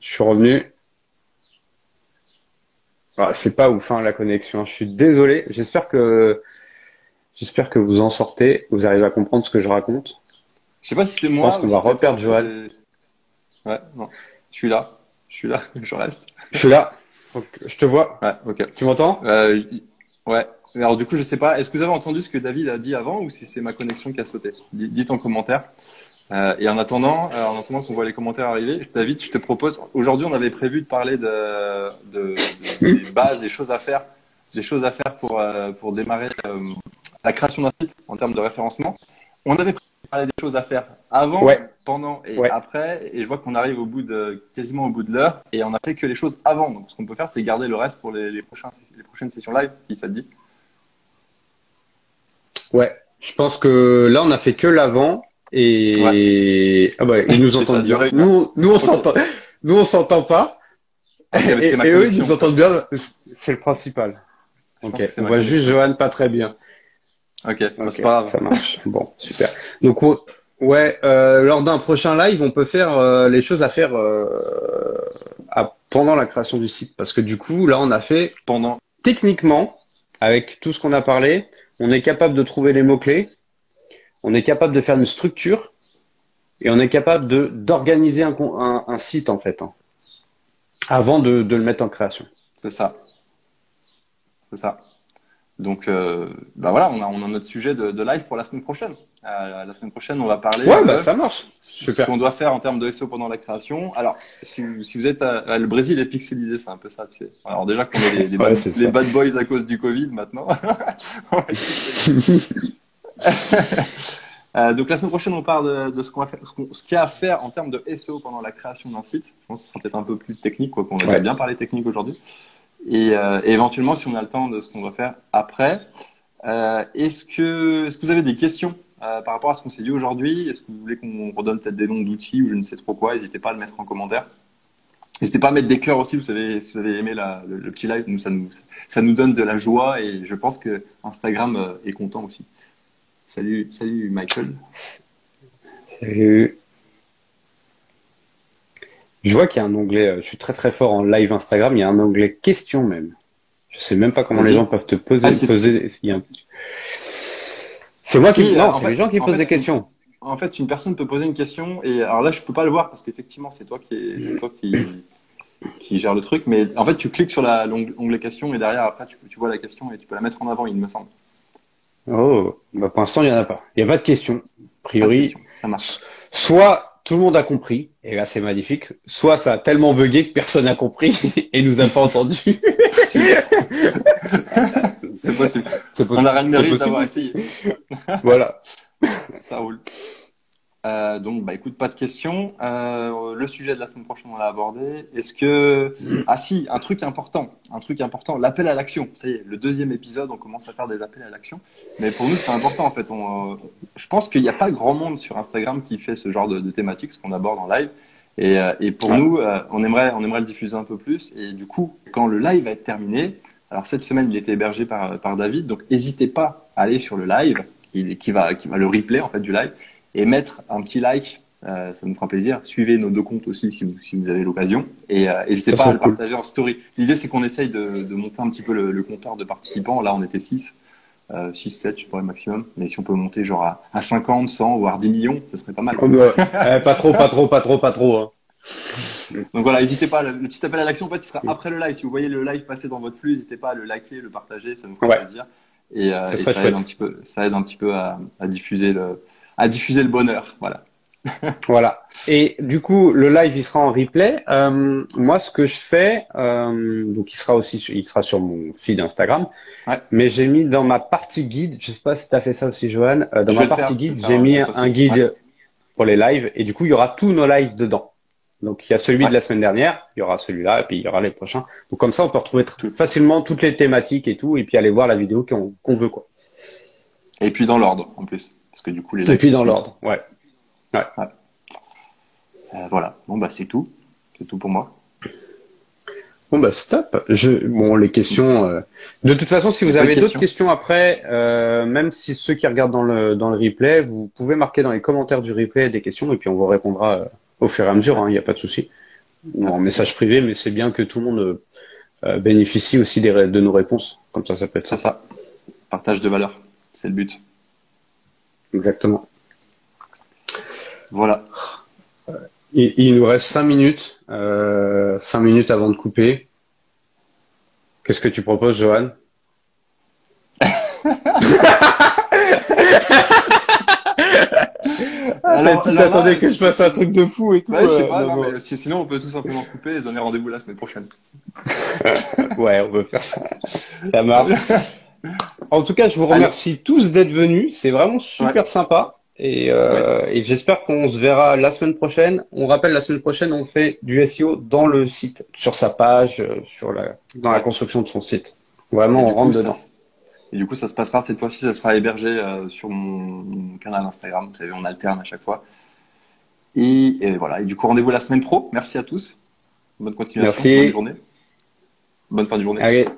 Speaker 1: Je suis revenu. Ah, c'est pas ouf hein, la connexion. Je suis désolé. J'espère que j'espère que vous en sortez. Vous arrivez à comprendre ce que je raconte.
Speaker 2: Je sais pas si c'est moi.
Speaker 1: pense qu'on va reperdre Johan.
Speaker 2: Ouais, non. Je suis là. Je suis là. [laughs] Je reste.
Speaker 1: Je suis là. Donc, je te vois.
Speaker 2: Ouais, ok.
Speaker 1: Tu m'entends?
Speaker 2: Euh, ouais. Alors du coup, je sais pas. Est-ce que vous avez entendu ce que David a dit avant ou si c'est ma connexion qui a sauté? Di- Dites en commentaire. Euh, et en attendant, euh, en attendant qu'on voit les commentaires arriver, David, je te propose. Aujourd'hui, on avait prévu de parler de, de, de- des bases, des choses à faire, des choses à faire pour euh, pour démarrer la création d'un site en termes de référencement. On avait prévu de parler des choses à faire avant,
Speaker 1: Ouais.
Speaker 2: pendant et
Speaker 1: Ouais.
Speaker 2: après. Et je vois qu'on arrive au bout de quasiment au bout de l'heure et on a fait que les choses avant. Donc, ce qu'on peut faire, c'est garder le reste pour les, les prochains les prochaines sessions live, si ça te dit.
Speaker 1: Ouais. Je pense que là, on a fait que l'avant et ah bah ils nous entendent bien. Nous, nous on s'entend. Nous on s'entend pas.
Speaker 2: Ok, mais
Speaker 1: et et eux ils nous entendent bien. C'est le principal.
Speaker 2: Je
Speaker 1: Ok. On voit juste Johan pas très bien.
Speaker 2: Ok, bah,
Speaker 1: Ok,
Speaker 2: c'est pas grave.
Speaker 1: Ça marche. Bon, super. Donc, on- ouais, euh, lors d'un prochain live, on peut faire euh, les choses à faire euh, à- pendant la création du site. Parce que du coup, là, on a fait
Speaker 2: Pendant.
Speaker 1: techniquement, avec tout ce qu'on a parlé, on est capable de trouver les mots-clés, on est capable de faire une structure et on est capable de d'organiser un, un, un site, en fait, hein, avant de, de le mettre en création.
Speaker 2: C'est ça. C'est ça. Donc, euh, bah voilà, on a, on a notre sujet de, de live pour la semaine prochaine. Euh, la semaine prochaine, on va parler
Speaker 1: Ouais,
Speaker 2: de
Speaker 1: bah, ça marche.
Speaker 2: ce qu'on doit faire en termes de SEO pendant la création. Alors, si, si vous êtes à, à- le Brésil est pixelisé, c'est un peu ça. Tu sais. Alors déjà qu'on est les, les, [laughs]
Speaker 1: Ouais,
Speaker 2: bad, les bad boys à cause du Covid maintenant. [laughs] [laughs] [laughs] Euh, donc la semaine prochaine, on parle de, de ce qu'on va faire, ce qu'il y a à faire en termes de SEO pendant la création d'un site. Je pense que ce sera peut-être un peu plus technique, quoi qu'on a
Speaker 1: Ouais.
Speaker 2: bien parlé technique aujourd'hui. Et, euh, et éventuellement, si on a le temps de ce qu'on va faire après, euh, est-ce que, est-ce que vous avez des questions par rapport à ce qu'on s'est dit aujourd'hui? Est-ce que vous voulez qu'on redonne peut-être des noms d'outils ou je ne sais trop quoi? N'hésitez pas à le mettre en commentaire. N'hésitez pas à mettre des cœurs aussi, vous savez, si vous avez aimé la- le, le petit live, nous, ça, nous, ça nous donne de la joie et je pense que Instagram est content aussi. Salut, salut Michael.
Speaker 1: Salut. Je vois qu'il y a un onglet, euh, je suis très très fort en live Instagram, il y a un onglet questions même. Je sais même pas comment les gens peuvent te poser,
Speaker 2: Ah, c'est-
Speaker 1: poser. un- moi
Speaker 2: Si,
Speaker 1: qui, non, c'est les gens qui
Speaker 2: en
Speaker 1: posent
Speaker 2: fait,
Speaker 1: des questions.
Speaker 2: En fait, une personne peut poser une question et alors là, je peux pas le voir parce qu'effectivement, c'est toi qui, est- c'est toi qui, qui gère le truc. Mais en fait, tu cliques sur l'onglet question et derrière, après, tu, tu vois la question et tu peux la mettre en avant, il me semble.
Speaker 1: Oh, bah pour l'instant il y en a pas. Il y a pas de questions. A
Speaker 2: de
Speaker 1: priori,
Speaker 2: question. ça marche.
Speaker 1: soit tout le monde a compris et là c'est magnifique, soit ça a tellement bugué que personne n'a compris [laughs] et nous a pas entendu. [laughs]
Speaker 2: C'est possible. On a rien d'avoir essayé.
Speaker 1: Voilà.
Speaker 2: Ça roule. Euh, donc, bah, écoute, pas de questions. Euh, le sujet de la semaine prochaine, on l'a abordé. Est-ce que, ah si, un truc important, un truc important, l'appel à l'action. Ça y est, le deuxième épisode, on commence à faire des appels à l'action. Mais pour nous, c'est important en fait. On, euh, je pense qu'il n'y a pas grand monde sur Instagram qui fait ce genre de, de thématique, ce qu'on aborde en live. Et, euh, et pour
Speaker 1: Ouais.
Speaker 2: nous, euh, on aimerait, on aimerait le diffuser un peu plus. Et du coup, quand le live va être terminé, alors cette semaine, il était hébergé par, par David, donc n'hésitez pas à aller sur le live, qui, qui va, qui va le replay en fait du live, et mettre un petit like. euh, ça nous fera plaisir. Suivez nos deux comptes aussi si vous, si vous avez l'occasion. Et euh, n'hésitez
Speaker 1: Ça
Speaker 2: pas à le
Speaker 1: cool.
Speaker 2: partager en story. L'idée, c'est qu'on essaye de, de monter un petit peu le, le compteur de participants. Là, on était 6. Euh, 6, 7, je pourrais maximum. Mais si on peut monter genre à, à 50, 100, voire 10 millions, ce serait pas mal.
Speaker 1: Oh, bah, [laughs] eh, pas trop, pas trop, pas trop, pas trop. hein.
Speaker 2: Donc voilà, n'hésitez pas, le, petit appel à l'action, en fait, il sera après le live. Si vous voyez le live passer dans votre flux, n'hésitez pas à le liker, le partager, ça nous fera
Speaker 1: Ouais.
Speaker 2: plaisir. Et, euh,
Speaker 1: Ça
Speaker 2: et ça, aide un petit peu, ça aide un petit peu à, à diffuser le, à diffuser le bonheur. Voilà. [laughs]
Speaker 1: Voilà. Et du coup, le live, il sera en replay. Euh, moi, ce que je fais, euh, donc il sera aussi, sur- il sera sur mon feed Instagram.
Speaker 2: Ouais.
Speaker 1: Mais j'ai mis dans ma partie guide, je sais pas si tu as fait ça aussi, Johan, euh, dans
Speaker 2: Je
Speaker 1: ma partie
Speaker 2: faire,
Speaker 1: guide,
Speaker 2: vais
Speaker 1: j'ai mis un guide
Speaker 2: Ouais.
Speaker 1: pour les lives. Et du coup, il y aura tous nos lives dedans. Donc il y a celui de la semaine dernière, il y aura celui-là, et puis il y aura les prochains. Donc comme ça, on peut retrouver facilement toutes les thématiques et tout, et puis aller voir la vidéo qu'on veut, quoi.
Speaker 2: Et puis dans l'ordre, en plus. Parce que du coup, les
Speaker 1: Et puis dans l'ordre, ouais. ouais.
Speaker 2: Euh, voilà. Bon, bah, c'est tout. C'est tout pour moi.
Speaker 1: Bon bah stop. Je bon les questions. Euh, de toute façon, si vous avez d'autres questions après, euh, même si ceux qui regardent dans le dans le replay, vous pouvez marquer dans les commentaires du replay des questions et puis on vous répondra au fur et à mesure. Il hein, n'y a pas de souci. en message privé, mais c'est bien que tout le monde bénéficie aussi des, de nos réponses. Comme ça, ça peut être ça.
Speaker 2: ça. Partage de valeur, c'est le but.
Speaker 1: Exactement.
Speaker 2: Voilà.
Speaker 1: Il, nous reste cinq minutes, euh, cinq minutes avant de couper. Qu'est-ce que tu proposes, Johan? Alors, tu t'attendais que je fasse un truc de fou et tout.
Speaker 2: Ouais, je sais euh, pas, non, mais sinon on peut tout simplement couper et donner rendez-vous la semaine prochaine. [laughs]
Speaker 1: ouais, on peut faire ça. Ça marche. [laughs] En tout cas, je vous remercie tous d'être venus. C'est vraiment super sympa. Et, euh, et j'espère qu'on se verra la semaine prochaine. On rappelle, la semaine prochaine, on fait du SEO dans le site, sur sa page, euh, sur la, dans la construction de son site. Vraiment, on rentre dedans.
Speaker 2: et du coup, ça se passera cette fois-ci, ça sera hébergé euh, sur mon, canal Instagram. Vous savez, on alterne à chaque fois. Et, et voilà. Et du coup, rendez-vous la semaine pro. Merci à tous. Bonne continuation. Merci. Bonne journée. Bonne fin de journée.
Speaker 1: Allez.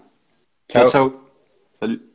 Speaker 2: ciao. ciao. Salut.